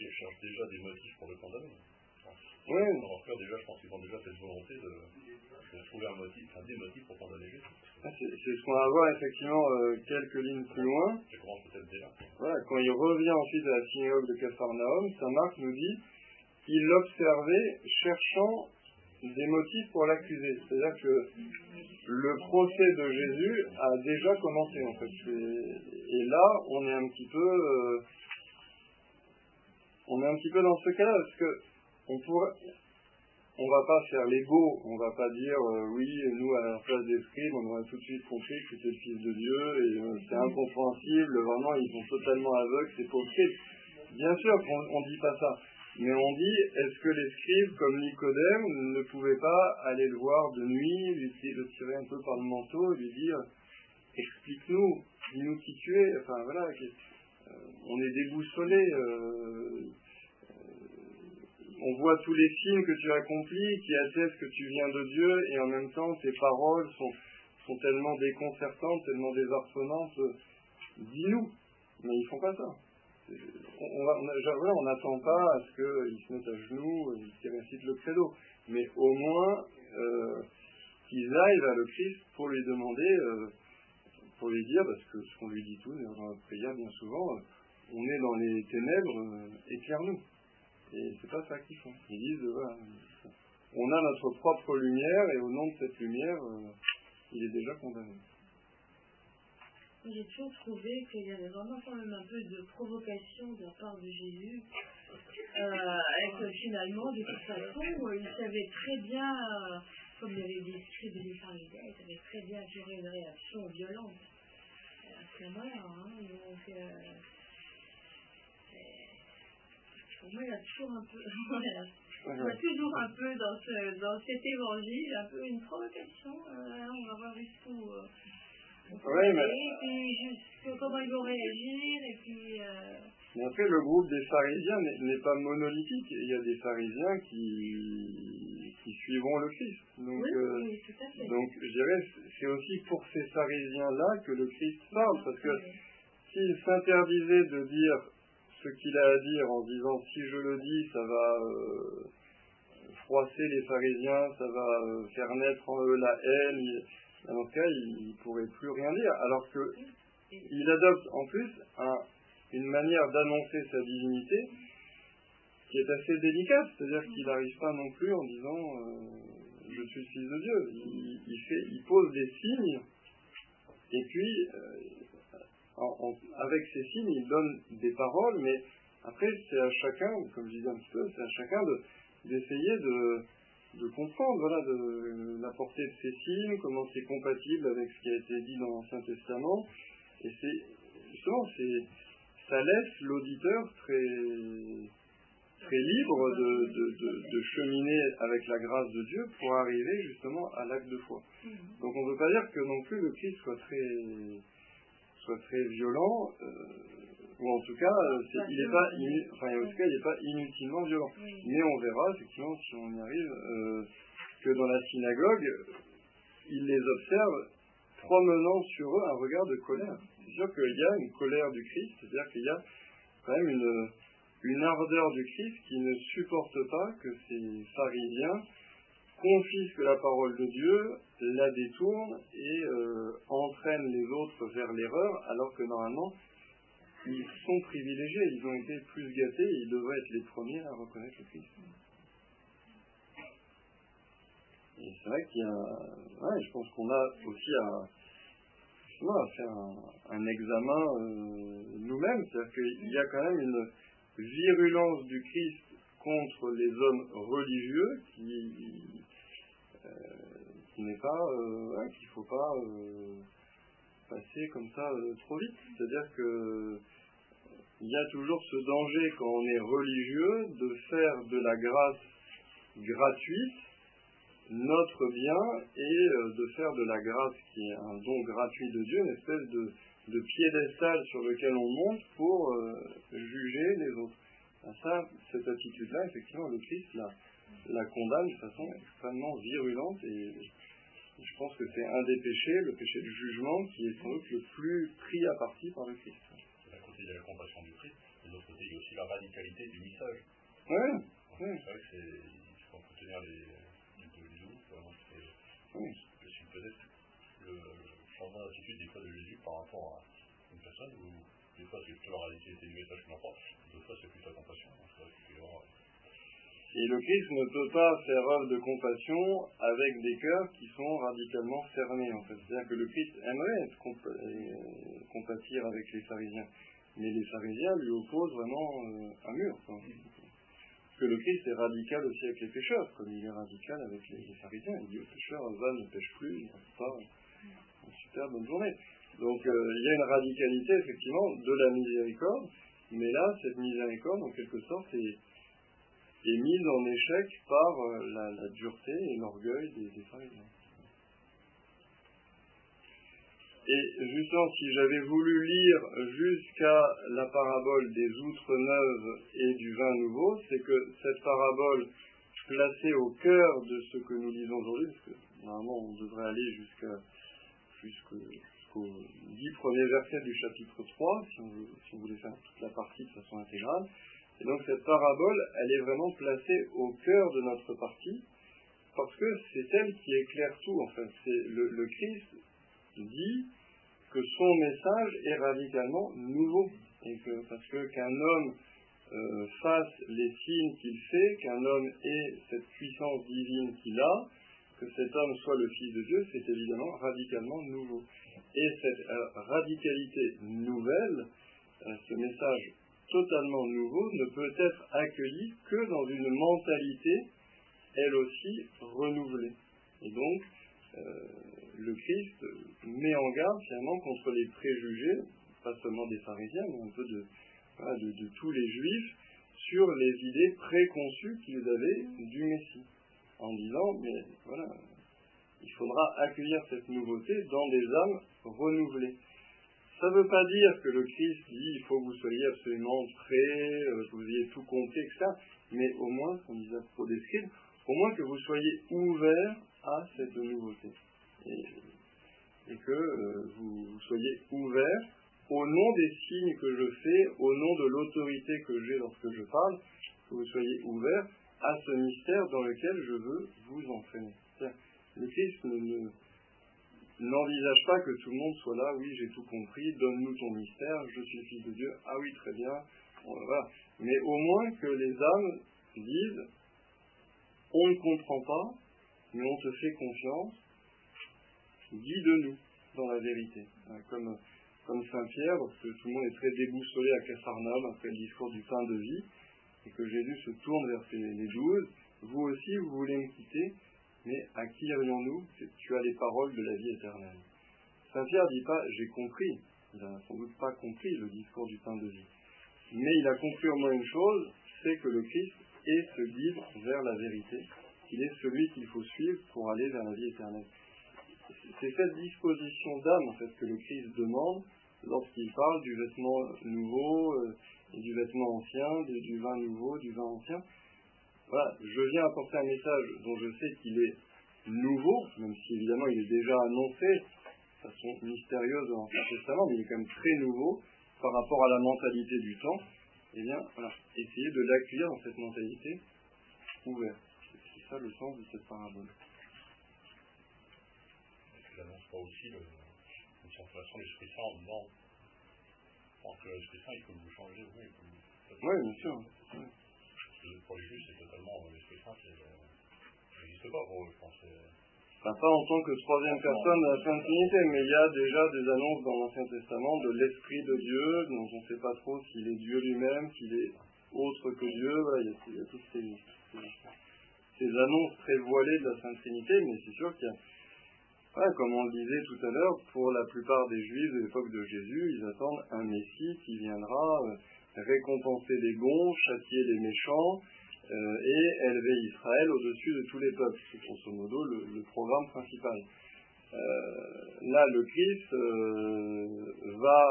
Scribes cherchent déjà des motifs pour le condamner. Oui, Dans leur cœur, déjà, je pense qu'ils ont déjà cette volonté de, de trouver un motif, enfin, des motifs pour condamner Jésus. c'est c'est ce qu'on va voir effectivement euh, quelques lignes plus loin. Ça commence peut-être déjà. Voilà, quand il revient ensuite à la synagogue de Capharnaüm, Saint Marc nous dit qu'il l'observait cherchant des motifs pour l'accuser. C'est-à-dire que le procès de Jésus a déjà commencé en fait. Et, et là, on est un petit peu, euh, on est un petit peu dans ce cas-là parce que on pourrait, on va pas faire l'ego, on va pas dire euh, oui, nous à la place des scribes, on aurait tout de suite compris que c'était le Fils de Dieu et euh, c'est incompréhensible, vraiment ils sont totalement aveugles, c'est scribes. Bien sûr qu'on ne dit pas ça. Mais on dit, est-ce que les scribes, comme Nicodème, ne pouvaient pas aller le voir de nuit, lui le tirer un peu par le manteau lui dire, explique-nous, dis-nous qui tu es. Enfin voilà, euh, on est déboussolé. Euh, on voit tous les signes que tu accomplis qui attestent que tu viens de Dieu et en même temps tes paroles sont, tellement déconcertantes, tellement désarçonnantes. Dis-nous. Mais ils font pas ça. On n'attend pas à ce qu'ils se mettent à genoux qu'ils récitent le credo. Mais au moins euh, qu'ils aillent vers le Christ pour lui demander, euh, pour lui dire, parce que ce qu'on lui dit tous dans la prière bien souvent, euh, on est dans les ténèbres, éclaire-nous. Et c'est pas ça qu'ils font. Ils disent, voilà, on a notre propre lumière et au nom de cette lumière, euh, il est déjà condamné. J'ai toujours trouvé qu'il y avait vraiment quand même un peu de provocation de la part de Jésus. Euh, et finalement, de toute façon, il savait très bien, euh, comme il avait des pharisiens, il savait très bien gérer une réaction violente à ce moment-là. Hein, donc, euh, pour moi, il y a toujours un peu, voilà, toujours un peu dans, ce, dans cet évangile, un peu une provocation. Euh, on va voir jusqu'où. Euh, oui, mais... Et puis juste comment ils vont réagir, et puis. Euh... Mais après, le groupe des pharisiens n'est pas monolithique. Il y a des pharisiens qui, qui suivront le Christ. Donc, oui, euh, oui, tout à fait. donc je dirais, c'est aussi pour ces pharisiens-là que le Christ parle. Parce que Oui. s'il s'interdisait de dire ce qu'il a à dire en disant si je le dis, ça va euh, froisser les pharisiens, ça va euh, faire naître en eux la haine. dans ce cas, il ne pourrait plus rien dire. Alors que il adopte en plus un- une manière d'annoncer sa divinité qui est assez délicate. C'est-à-dire qu'il n'arrive pas non plus en disant euh, je suis le fils de Dieu. Il pose des signes et puis avec ces signes, il donne des paroles, mais après, c'est à chacun, comme je disais un petit peu, c'est à chacun de- d'essayer de, de comprendre voilà, de, la portée de ces signes, comment c'est compatible avec ce qui a été dit dans l'Ancien Testament. Et c'est justement, ça laisse l'auditeur très, très libre de, de, cheminer avec la grâce de Dieu pour arriver justement à l'acte de foi. Mhm. Donc on ne veut pas dire que non plus le Christ soit très, soit très violent, euh, ou en tout cas, euh, il n'est pas, enfin, en tout cas, il n'est pas inutilement violent. Oui. Mais on verra effectivement si on y arrive euh, que dans la synagogue, il les observe promenant sur eux un regard de colère. C'est sûr qu'il y a une colère du Christ, c'est-à-dire qu'il y a quand même une, une ardeur du Christ qui ne supporte pas que ces pharisiens confisquent la parole de Dieu, la détournent et euh, entraînent les autres vers l'erreur, alors que normalement, ils sont privilégiés, ils ont été plus gâtés ils devraient être les premiers à reconnaître le Christ. Et c'est vrai qu'il y a, je pense qu'on a aussi à, faire un, un examen euh, nous-mêmes, c'est-à-dire qu'il y a quand même une virulence du Christ contre les hommes religieux qui, pas, euh, qu'il faut pas euh, passer comme ça euh, trop vite. C'est-à-dire que il y a toujours ce danger quand on est religieux de faire de la grâce gratuite notre bien et de faire de la grâce qui est un don gratuit de Dieu une espèce de, de piédestal sur lequel on monte pour juger les autres. Ça, cette attitude-là, effectivement, le Christ la, la condamne de façon extrêmement virulente et je pense que c'est un des péchés, le péché du jugement, qui est sans doute le plus pris à partie par le Christ. D'un côté, il y a la compassion du Christ, de l'autre côté, il y a aussi la radicalité du message. Oui. C'est vrai que c'est, il faut entretenir les, deux. Vraiment, c'est, Oui. je suis peut-être le changement d'attitude des fois de Jésus par rapport à une personne où des fois c'est plutôt la radicalité du message qui m'emporte, d'autres fois c'est plutôt la compassion. Donc, c'est vrai Et le Christ ne peut pas faire œuvre de compassion avec des cœurs qui sont radicalement fermés, en fait. C'est-à-dire que le Christ aimerait être euh, compatir avec les pharisiens, mais les pharisiens lui opposent vraiment euh, un mur. Parce que le Christ est radical aussi avec les pécheurs, comme il est radical avec les, pharisiens. Il dit aux pécheurs, va, ne pêche plus, n'arrive pas, une super bonne journée. Donc euh, il y a une radicalité, effectivement, de la miséricorde, Mais là, cette miséricorde, en quelque sorte, est, est mise en échec par la, la dureté et l'orgueil des, des pharisiens. Et justement, si j'avais voulu lire jusqu'à la parabole des outres neuves et du vin nouveau, c'est que cette parabole placée au cœur de ce que nous lisons aujourd'hui, parce que normalement on devrait aller jusqu'à jusqu'aux dix premiers versets du chapitre 3, si on, si on voulait faire toute la partie de façon intégrale. Et donc cette parabole, elle est vraiment placée au cœur de notre partie, parce que c'est elle qui éclaire tout en fait. Le, Christ dit que son message est radicalement nouveau. Parce que qu'un homme euh, fasse les signes qu'il fait, qu'un homme ait cette puissance divine qu'il a, que cet homme soit le Fils de Dieu, c'est évidemment radicalement nouveau. Et cette euh, radicalité nouvelle, euh, ce message totalement nouveau, ne peut être accueilli que dans une mentalité, elle aussi, renouvelée. Et donc, le Christ met en garde finalement contre les préjugés, pas seulement des pharisiens, mais un peu de, tous les juifs, sur les idées préconçues qu'ils avaient du Messie, en disant, mais voilà, il faudra accueillir cette nouveauté dans des âmes renouvelées. Ça ne veut pas dire que le Christ dit il faut que vous soyez absolument prêts, euh, que vous ayez tout compris, etc. Mais au moins, comme disait pour des scribes, au moins que vous soyez ouverts à cette nouveauté. Et, et que euh, vous soyez ouverts au nom des signes que je fais, au nom de l'autorité que j'ai lorsque je parle, que vous soyez ouverts à ce mystère dans lequel je veux vous entraîner. Le Christ ne, n'envisage pas que tout le monde soit là, oui, j'ai tout compris, donne-nous ton mystère, je suis Fils de Dieu, ah oui, très bien, voilà. Mais au moins que les âmes disent, on ne comprend pas, mais on te fait confiance, guide-nous dans la vérité. Comme, comme Saint Pierre, parce que tout le monde est très déboussolé à Capharnaüm après le discours du pain de vie, et que Jésus se tourne vers les douze, vous aussi vous voulez me quitter, mais à qui irions-nous Tu as les paroles de la vie éternelle? Saint Pierre dit pas j'ai compris, il n'a sans doute pas compris le discours du pain de vie, mais il a compris au moins une chose, c'est que le Christ est ce guide vers la vérité, qu'il est celui qu'il faut suivre pour aller vers la vie éternelle c'est cette disposition d'âme en fait que le Christ demande lorsqu'il parle du vêtement nouveau euh, et du vêtement ancien, du, du, vin nouveau, du vin ancien. Voilà, je viens apporter un message dont je sais qu'il est nouveau, même si évidemment il est déjà annoncé de façon mystérieuse dans l'Ancien Testament, mais il est quand même très nouveau par rapport à la mentalité du temps. Eh bien, voilà, essayez de l'accueillir dans cette mentalité ouverte. C'est ça le sens de cette parabole n'annonce pas aussi le, une de l'Esprit Saint en disant que l'Esprit Saint, il faut vous changer, oui. Oui, bien sûr. Oui. Pour les juifs, c'est totalement l'Esprit Saint qui n'existe pas pour eux, je pense. Enfin, pas en tant que troisième personne de la Sainte Trinité, mais il y a déjà des annonces dans l'Ancien Testament de l'Esprit de Dieu, dont on ne sait pas trop s'il est Dieu lui-même, s'il est autre que Dieu. Voilà, il y a, il y a toutes ces, ces, ces annonces très voilées de la Sainte Trinité, mais c'est sûr qu'il y a comme on le disait tout à l'heure, pour la plupart des Juifs de l'époque de Jésus, ils attendent un Messie qui viendra euh, récompenser les bons, châtier les méchants euh, et élever Israël au-dessus de tous les peuples. C'est grosso modo le, le programme principal. Euh, là, le Christ euh, va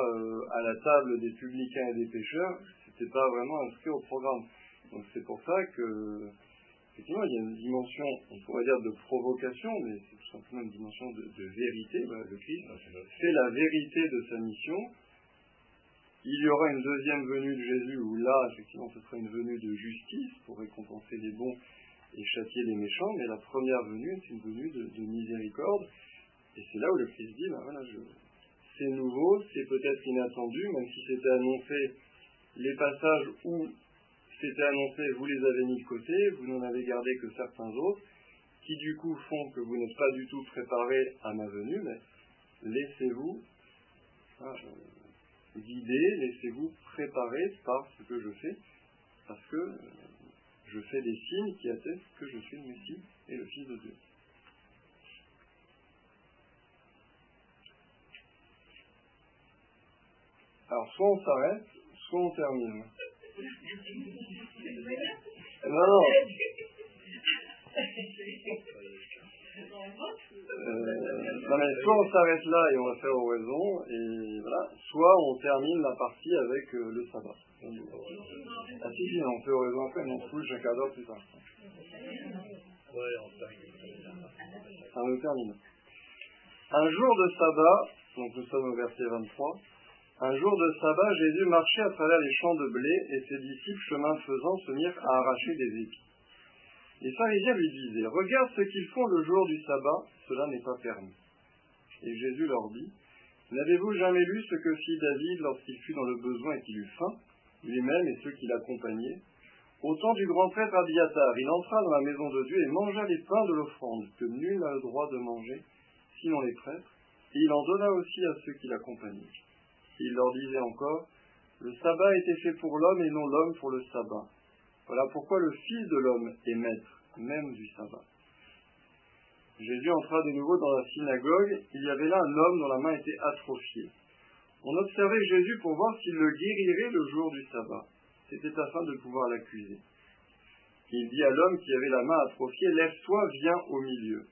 à la table des publicains et des pécheurs. C'était pas vraiment inscrit au programme. Donc c'est pour ça que effectivement, il y a une dimension, on pourrait dire, de provocation, mais c'est tout simplement une dimension de, de vérité. Le Christ fait la vérité de sa mission. Il y aura une deuxième venue de Jésus où là, effectivement, ce sera une venue de justice pour récompenser les bons et châtier les méchants, mais la première venue, c'est une venue de, de, miséricorde. Et c'est là où le Christ dit, ben voilà, je... c'est nouveau, c'est peut-être inattendu, même si c'était annoncé les passages où c'était annoncé, vous les avez mis de côté, vous n'en avez gardé que certains autres, qui du coup font que vous n'êtes pas du tout préparé à ma venue, mais laissez-vous hein, guider, laissez-vous préparer par ce que je fais, parce que euh, je fais des signes qui attestent que je suis le Messie et le Fils de Dieu. Alors soit on s'arrête, soit on termine. Non, non. Euh, non mais soit on s'arrête là et on va faire oraison, et voilà, soit on termine la partie avec euh, le sabbat. Ah si, si, on fait oraison après, mais on se couche un quart d'heure plus tard. Ouais, on termine. Nous termine. Un jour de sabbat, donc nous sommes au verset 23, un jour de sabbat, Jésus marchait à travers les champs de blé et ses disciples, chemin faisant, se mirent à arracher des épis. Les pharisiens lui disaient, regarde ce qu'ils font le jour du sabbat, cela n'est pas permis. Et Jésus leur dit, n'avez-vous jamais lu ce que fit David lorsqu'il fut dans le besoin et qu'il eut faim, lui-même et ceux qui l'accompagnaient? Au temps du grand prêtre Abiatar, il entra dans la maison de Dieu et mangea les pains de l'offrande, que nul n'a le droit de manger, sinon les prêtres, et il en donna aussi à ceux qui l'accompagnaient. Il leur disait encore, le sabbat été fait pour l'homme et non l'homme pour le sabbat. Voilà pourquoi le Fils de l'homme est maître même du sabbat. Jésus entra de nouveau dans la synagogue. Il y avait là un homme dont la main était atrophiée. On observait Jésus pour voir s'il le guérirait le jour du sabbat. C'était afin de pouvoir l'accuser. Il dit à l'homme qui avait la main atrophiée, Lève-toi, viens au milieu.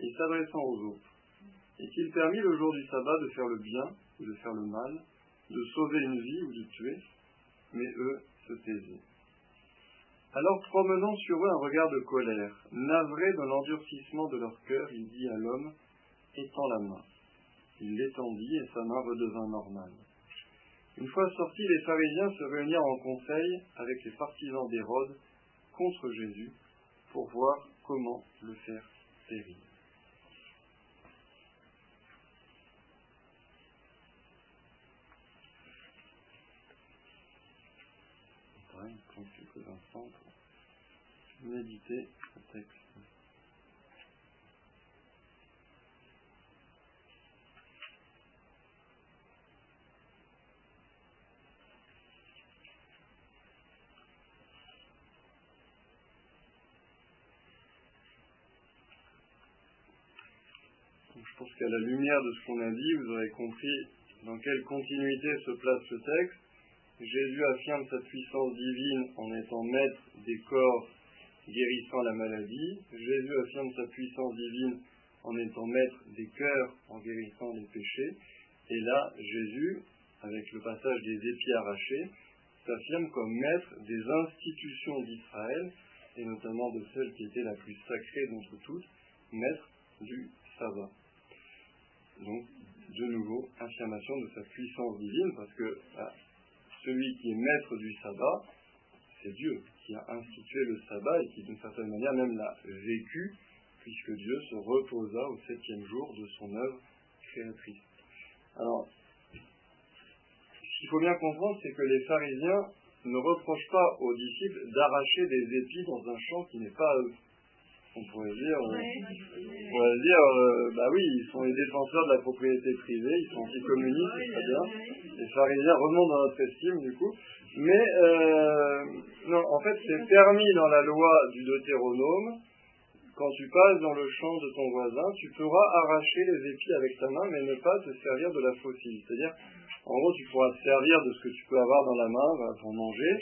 Et s'adressant aux autres, est-il permis le jour du sabbat de faire le bien ou de faire le mal, de sauver une vie ou de tuer? Mais eux se taisaient. Alors promenant sur eux un regard de colère, navré de l'endurcissement de leur cœur, il dit à l'homme, étends la main. Il l'étendit et sa main redevint normale. Une fois sortis, les pharisiens se réunirent en conseil avec les partisans d'Hérode contre Jésus pour voir comment le faire périr. Ouais, il prend quelques instants pour méditer le texte. Je pense qu'à la lumière de ce qu'on a dit, vous aurez compris dans quelle continuité se place ce texte. Jésus affirme sa puissance divine en étant maître des corps guérissant la maladie. Jésus affirme sa puissance divine en étant maître des cœurs en guérissant les péchés. Et là, Jésus, avec le passage des épis arrachés, s'affirme comme maître des institutions d'Israël, et notamment de celle qui était la plus sacrée d'entre toutes, maître du sabbat. Donc, de nouveau, affirmation de sa puissance divine, parce que bah, celui qui est maître du sabbat, c'est Dieu qui a institué le sabbat et qui d'une certaine manière même l'a vécu, puisque Dieu se reposa au septième jour de son œuvre créatrice. Alors, ce qu'il faut bien comprendre, c'est que les pharisiens ne reprochent pas aux disciples d'arracher des épis dans un champ qui n'est pas à eux. On pourrait dire, euh, on pourrait dire euh, bah oui, ils sont les défenseurs de la propriété privée, ils sont anticommunistes, c'est très bien. Les pharisiens remontent dans notre estime, du coup. Mais, euh, non, en fait, c'est permis dans la loi du Deutéronome, quand tu passes dans le champ de ton voisin, tu pourras arracher les épis avec ta main, mais ne pas te servir de la faucille. C'est-à-dire, en gros, tu pourras te servir de ce que tu peux avoir dans la main bah, pour manger.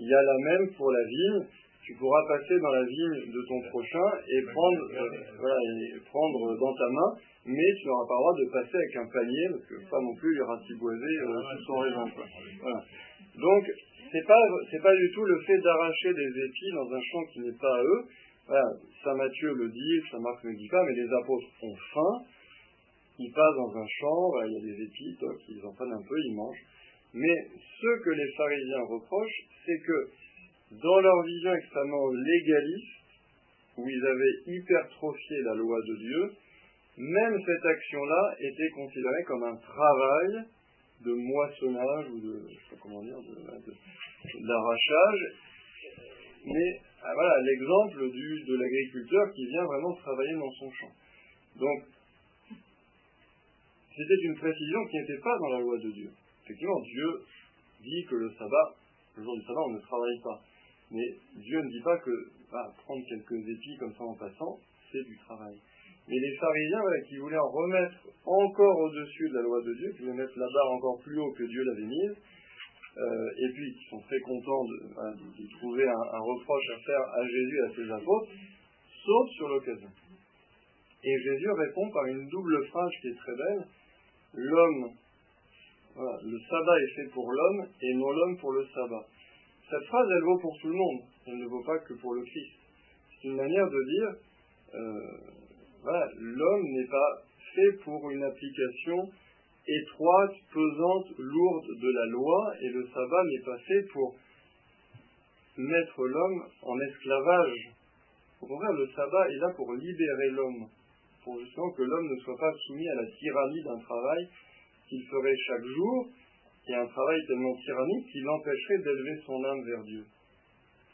Il y a la même pour la vigne. Tu pourras passer dans la vigne de ton prochain et prendre, euh, voilà, et prendre dans ta main, mais tu n'auras pas le droit de passer avec un panier, parce que pas non plus lui ratiboiser euh, sous son raisin. Quoi. Voilà. Donc, c'est pas, c'est pas du tout le fait d'arracher des épis dans un champ qui n'est pas à eux. Saint Matthieu le dit, Saint Marc ne le dit pas, mais les apôtres ont faim, ils passent dans un champ, il y a des épis, toc, ils en prennent un peu, ils mangent. Mais ce que les pharisiens reprochent, c'est que dans leur vision extrêmement légaliste, où ils avaient hypertrophié la loi de Dieu, même cette action-là était considérée comme un travail de moissonnage ou de, je sais comment dire, d'arrachage. Mais ah, voilà l'exemple de l'agriculteur qui vient vraiment travailler dans son champ. Donc, c'était une précision qui n'était pas dans la loi de Dieu. Effectivement, Dieu dit que le sabbat, le jour du sabbat, on ne travaille pas. Mais Dieu ne dit pas que bah, prendre quelques épis comme ça en passant, c'est du travail. Mais les pharisiens, voilà, qui voulaient en remettre encore au-dessus de la loi de Dieu, qui voulaient mettre la barre encore plus haut que Dieu l'avait mise, euh, et puis qui sont très contents de, trouver un, reproche à faire à Jésus et à ses apôtres, sautent sur l'occasion. Et Jésus répond par une double phrase qui est très belle. L'homme, le sabbat est fait pour l'homme et non l'homme pour le sabbat. Cette phrase, elle vaut pour tout le monde. Elle ne vaut pas que pour le Christ. C'est une manière de dire, euh, l'homme n'est pas fait pour une application étroite, pesante, lourde de la loi, et le sabbat n'est pas fait pour mettre l'homme en esclavage. Au contraire, le sabbat est là pour libérer l'homme, pour justement que l'homme ne soit pas soumis à la tyrannie d'un travail qu'il ferait chaque jour, et un travail tellement tyrannique qu'il l'empêcherait d'élever son âme vers Dieu.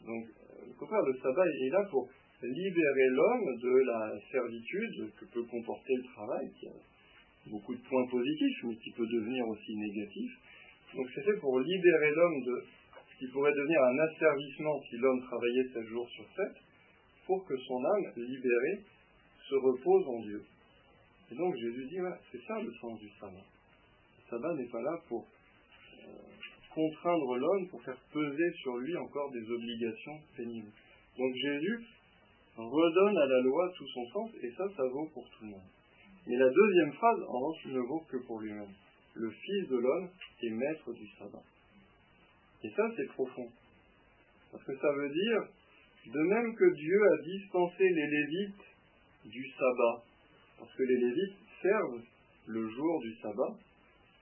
Donc, au contraire, le sabbat est là pour libérer l'homme de la servitude que peut comporter le travail, qui a beaucoup de points positifs, mais qui peut devenir aussi négatif. Donc c'est fait pour libérer l'homme de ce qui pourrait devenir un asservissement si l'homme travaillait 7 jours sur 7, pour que son âme, libérée, se repose en Dieu. Et donc Jésus dit, c'est ça le sens du sabbat. Le sabbat n'est pas là pour euh, contraindre l'homme, pour faire peser sur lui encore des obligations pénibles. Donc Jésus redonne à la loi tout son sens, et ça, ça vaut pour tout le monde. Mais la deuxième phrase, en revanche, ne vaut que pour lui-même. Le Fils de l'homme est maître du sabbat. Et ça, c'est profond. Parce que ça veut dire, de même que Dieu a dispensé les Lévites du sabbat, parce que les Lévites servent le jour du sabbat,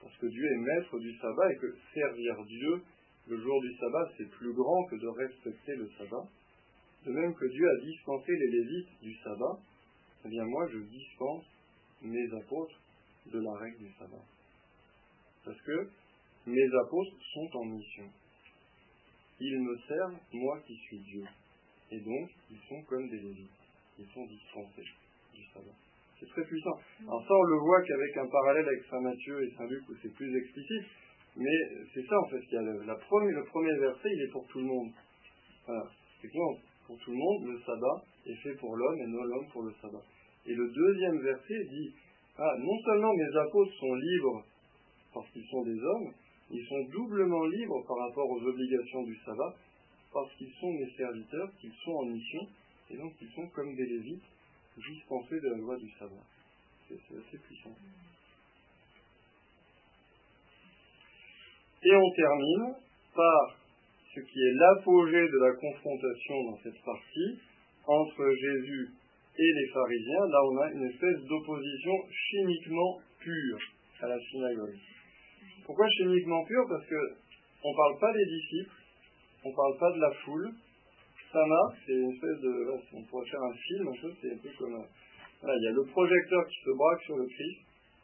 parce que Dieu est maître du sabbat et que servir Dieu le jour du sabbat, c'est plus grand que de respecter le sabbat. De même que Dieu a dispensé les Lévites du sabbat, eh bien moi je dispense mes apôtres de la règle du sabbat. Parce que mes apôtres sont en mission. Ils me servent, moi qui suis Dieu. Et donc, ils sont comme des Lévites. Ils sont dispensés du sabbat. C'est très puissant. Alors ça, on le voit qu'avec un parallèle avec Saint Matthieu et Saint Luc où c'est plus explicite. Mais c'est ça, en fait, qu'il y a le, premier verset, il est pour tout le monde. Voilà. C'est Pour tout le monde, le sabbat est fait pour l'homme et non l'homme pour le sabbat. Et le deuxième verset dit, ah, non seulement mes apôtres sont libres parce qu'ils sont des hommes, ils sont doublement libres par rapport aux obligations du sabbat, parce qu'ils sont mes serviteurs, qu'ils sont en mission, et donc ils sont comme des lévites, dispensés de la loi du sabbat. C'est assez puissant. Et on termine par ce qui est l'apogée de la confrontation dans cette partie entre Jésus et les pharisiens, là on a une espèce d'opposition chimiquement pure à la synagogue. Pourquoi chimiquement pure? Parce que on ne parle pas des disciples, on ne parle pas de la foule. Marque, c'est une espèce de. on pourrait faire un film un peu, c'est un peu comme. Voilà, il y a le projecteur qui se braque sur le Christ,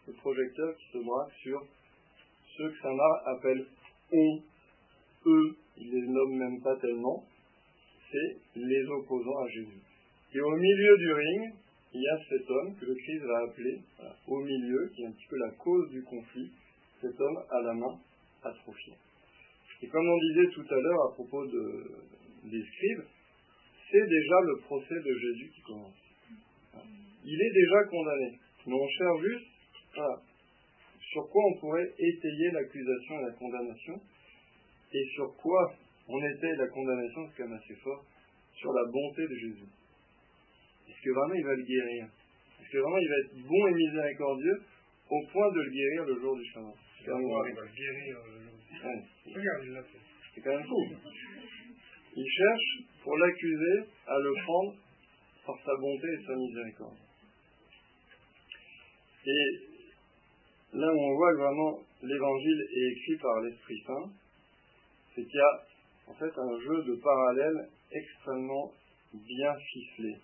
le projecteur qui se braque sur ceux que Samar appelle on, eux, il les nomme même pas tellement, c'est les opposants à Jésus. Et au milieu du ring, il y a cet homme que le Christ va appeler au milieu, qui est un petit peu la cause du conflit, cet homme à la main atrophiée. Et comme on disait tout à l'heure à propos de, des scribes, c'est déjà le procès de Jésus qui commence. Il est déjà condamné. Mais on cherche juste sur quoi on pourrait étayer l'accusation et la condamnation, et sur quoi on étaye la condamnation, c'est quand même assez fort, sur la bonté de Jésus. Est-ce que vraiment il va le guérir Est-ce que vraiment il va être bon et miséricordieux au point de le guérir le jour du Shabbat Il va le guérir le jour du Shabbat. Regarde, il l'a fait. C'est quand même fou. Il cherche, pour l'accuser, à le prendre par sa bonté et sa miséricorde. Et là où on voit que vraiment l'évangile est écrit par l'Esprit Saint, c'est qu'il y a en fait un jeu de parallèles extrêmement bien ficelé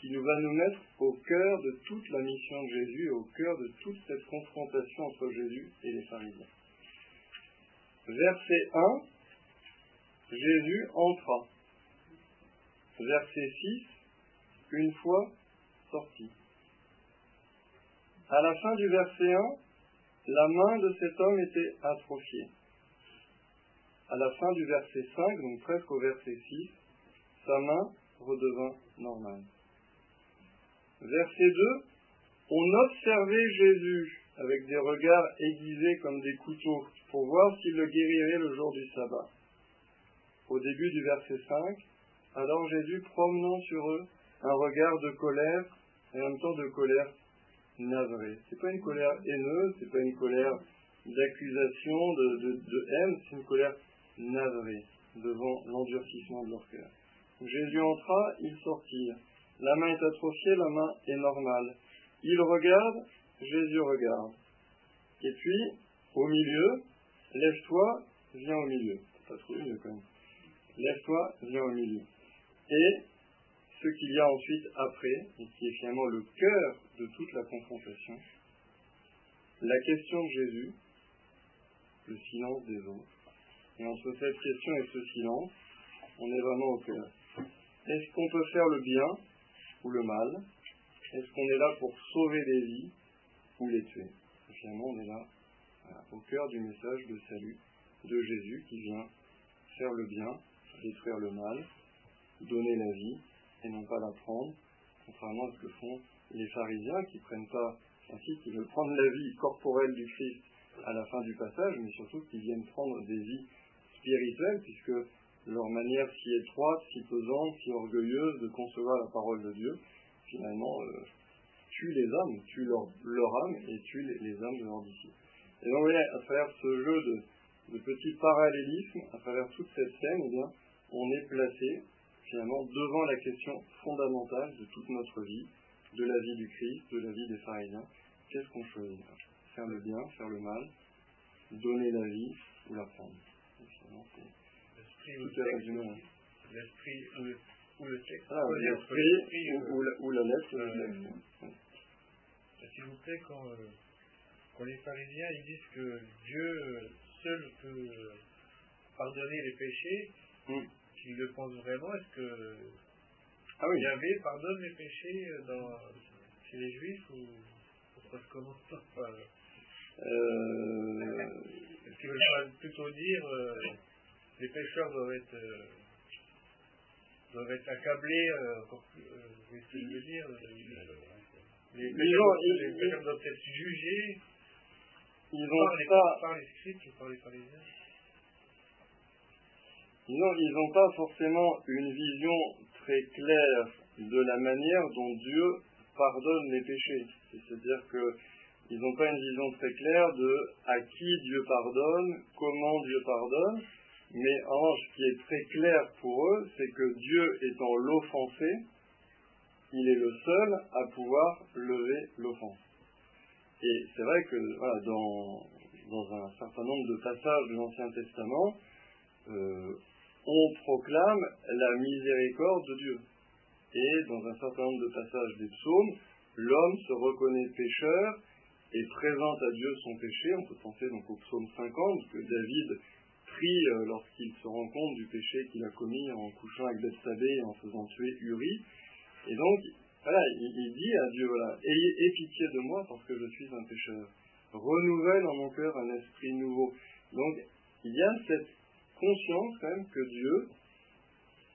qui nous va nous mettre au cœur de toute la mission de Jésus et au cœur de toute cette confrontation entre Jésus et les pharisiens. Verset 1, Jésus entra. Verset 6, une fois sorti. À la fin du verset 1, la main de cet homme était atrophiée. À la fin du verset 5, donc presque au verset 6, sa main redevint normale. Verset 2, on observait Jésus avec des regards aiguisés comme des couteaux, pour voir s'il le guérirait le jour du sabbat. Au début du verset 5, alors Jésus, promenant sur eux un regard de colère, et en même temps de colère navrée. C'est pas une colère haineuse, c'est pas une colère d'accusation, de, de, de haine, c'est une colère navrée devant l'endurcissement de leur cœur. Jésus entra, ils sortirent. La main est atrophiée, la main est normale. Il regarde, Jésus regarde. Et puis, au milieu, lève-toi, viens au milieu. Pas trop mieux quand même. Lève-toi, viens au milieu. Et ce qu'il y a ensuite après, et qui est finalement le cœur de toute la confrontation, la question de Jésus, le silence des autres. Et entre cette question et ce silence, on est vraiment au cœur. Est-ce qu'on peut faire le bien ou le mal? Est-ce qu'on est là pour sauver des vies ou les tuer? Et Finalement, on est là au cœur du message de salut de Jésus qui vient faire le bien, détruire le mal, donner la vie et non pas la prendre, contrairement à ce que font les pharisiens qui prennent pas, ainsi qui veulent prendre la vie corporelle du Christ à la fin du passage, mais surtout qui viennent prendre des vies spirituelles, puisque leur manière si étroite, si pesante, si orgueilleuse de concevoir la parole de Dieu, finalement, euh, tue les âmes, tue leur, leur âme et tue les, âmes de leurs disciples. Et donc, vous voyez, à travers ce jeu de, de petits parallélismes, à travers toute cette scène, eh bien, on est placé finalement devant la question fondamentale de toute notre vie, de la vie du Christ, de la vie des pharisiens. Qu'est-ce qu'on choisit? Faire le bien, faire le mal, donner la vie ou la prendre? L'esprit ou le texte. L'esprit ou le, texte. Ah, l'esprit ou, la, ou la lettre. Euh, S'il vous plaît, quand, euh, quand les pharisiens ils disent que Dieu seul peut pardonner les péchés, mm. qu'ils le pensent vraiment, est-ce que ah, oui. Yahvé pardonne les péchés dans, chez les juifs ou ça se enfin, euh... Qu'ils veulent plutôt dire euh, les pécheurs doivent être, euh, doivent être accablés, euh, euh, je veux dire Les ont- doivent- ils- les pécheurs doivent être jugés Ils par n'ont les, pas, par les scribes ou par les pharisiens. Non, ils n'ont pas forcément une vision très claire de la manière dont Dieu pardonne les péchés. C'est-à-dire que ils n'ont pas une vision très claire de à qui Dieu pardonne, comment Dieu pardonne, mais en revanche, ce qui est très clair pour eux, c'est que Dieu étant l'offensé, il est le seul à pouvoir lever l'offense. Et c'est vrai que dans, dans un certain nombre de passages de l'Ancien Testament, euh, on proclame la miséricorde de Dieu. Et dans un certain nombre de passages des psaumes, l'homme se reconnaît pécheur et présente à Dieu son péché. On peut penser donc au psaume 50, que David prie euh, lorsqu'il se rend compte du péché qu'il a commis en couchant avec Bethsabée et en faisant tuer Uri. Et donc, voilà, il, dit à Dieu, voilà, ayez pitié de moi parce que je suis un pécheur. Renouvelle en mon cœur un esprit nouveau. Donc, il y a cette conscience quand même que Dieu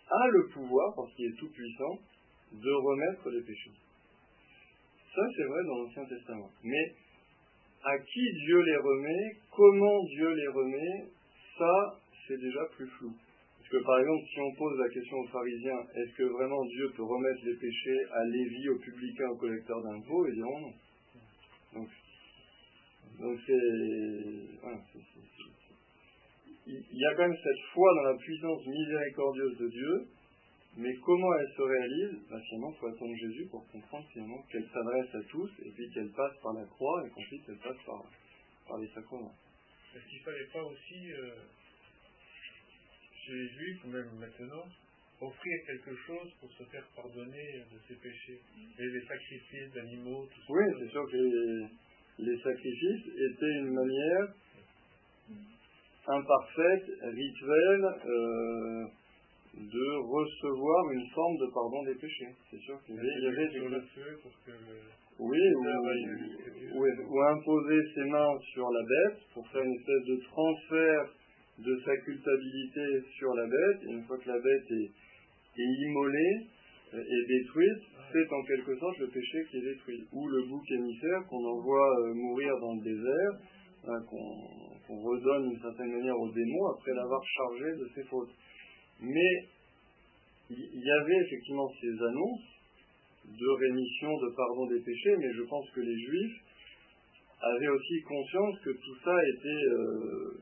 a le pouvoir, parce qu'il est tout puissant, de remettre les péchés. Ça, c'est vrai dans l'Ancien Testament. Mais à qui Dieu les remet, comment Dieu les remet, ça, c'est déjà plus flou. Parce que par exemple, si on pose la question aux pharisiens, est-ce que vraiment Dieu peut remettre les péchés à Lévi, aux publicains, aux collecteurs d'impôts Ils diront non. Donc, donc c'est, il y a quand même cette foi dans la puissance miséricordieuse de Dieu, mais comment elle se réalise? Bah, Finalement, il faut attendre Jésus pour comprendre finalement qu'elle s'adresse à tous et puis qu'elle passe par la croix et qu'ensuite elle passe par, par les sacrements. Est-ce qu'il ne fallait pas aussi, euh, chez les juifs, ou même maintenant, offrir quelque chose pour se faire pardonner de ses péchés? Et les sacrifices d'animaux, tout ça? Oui, c'est sûr que les, les sacrifices étaient une manière imparfaite, rituelle, euh, de recevoir une forme de pardon des péchés. C'est sûr qu'il y avait, feu pour que. Oui, ou, ou, ou imposer ses mains sur la bête pour faire une espèce de transfert de sa culpabilité sur la bête. Et une fois que la bête est, est immolée, est détruite, c'est en quelque sorte le péché qui est détruit. Ou le bouc émissaire qu'on envoie euh, mourir dans le désert, hein, qu'on redonne d'une certaine manière au démon après l'avoir chargé de ses fautes. Mais il y avait effectivement ces annonces de rémission, de pardon des péchés, mais je pense que les juifs avaient aussi conscience que tout ça était euh,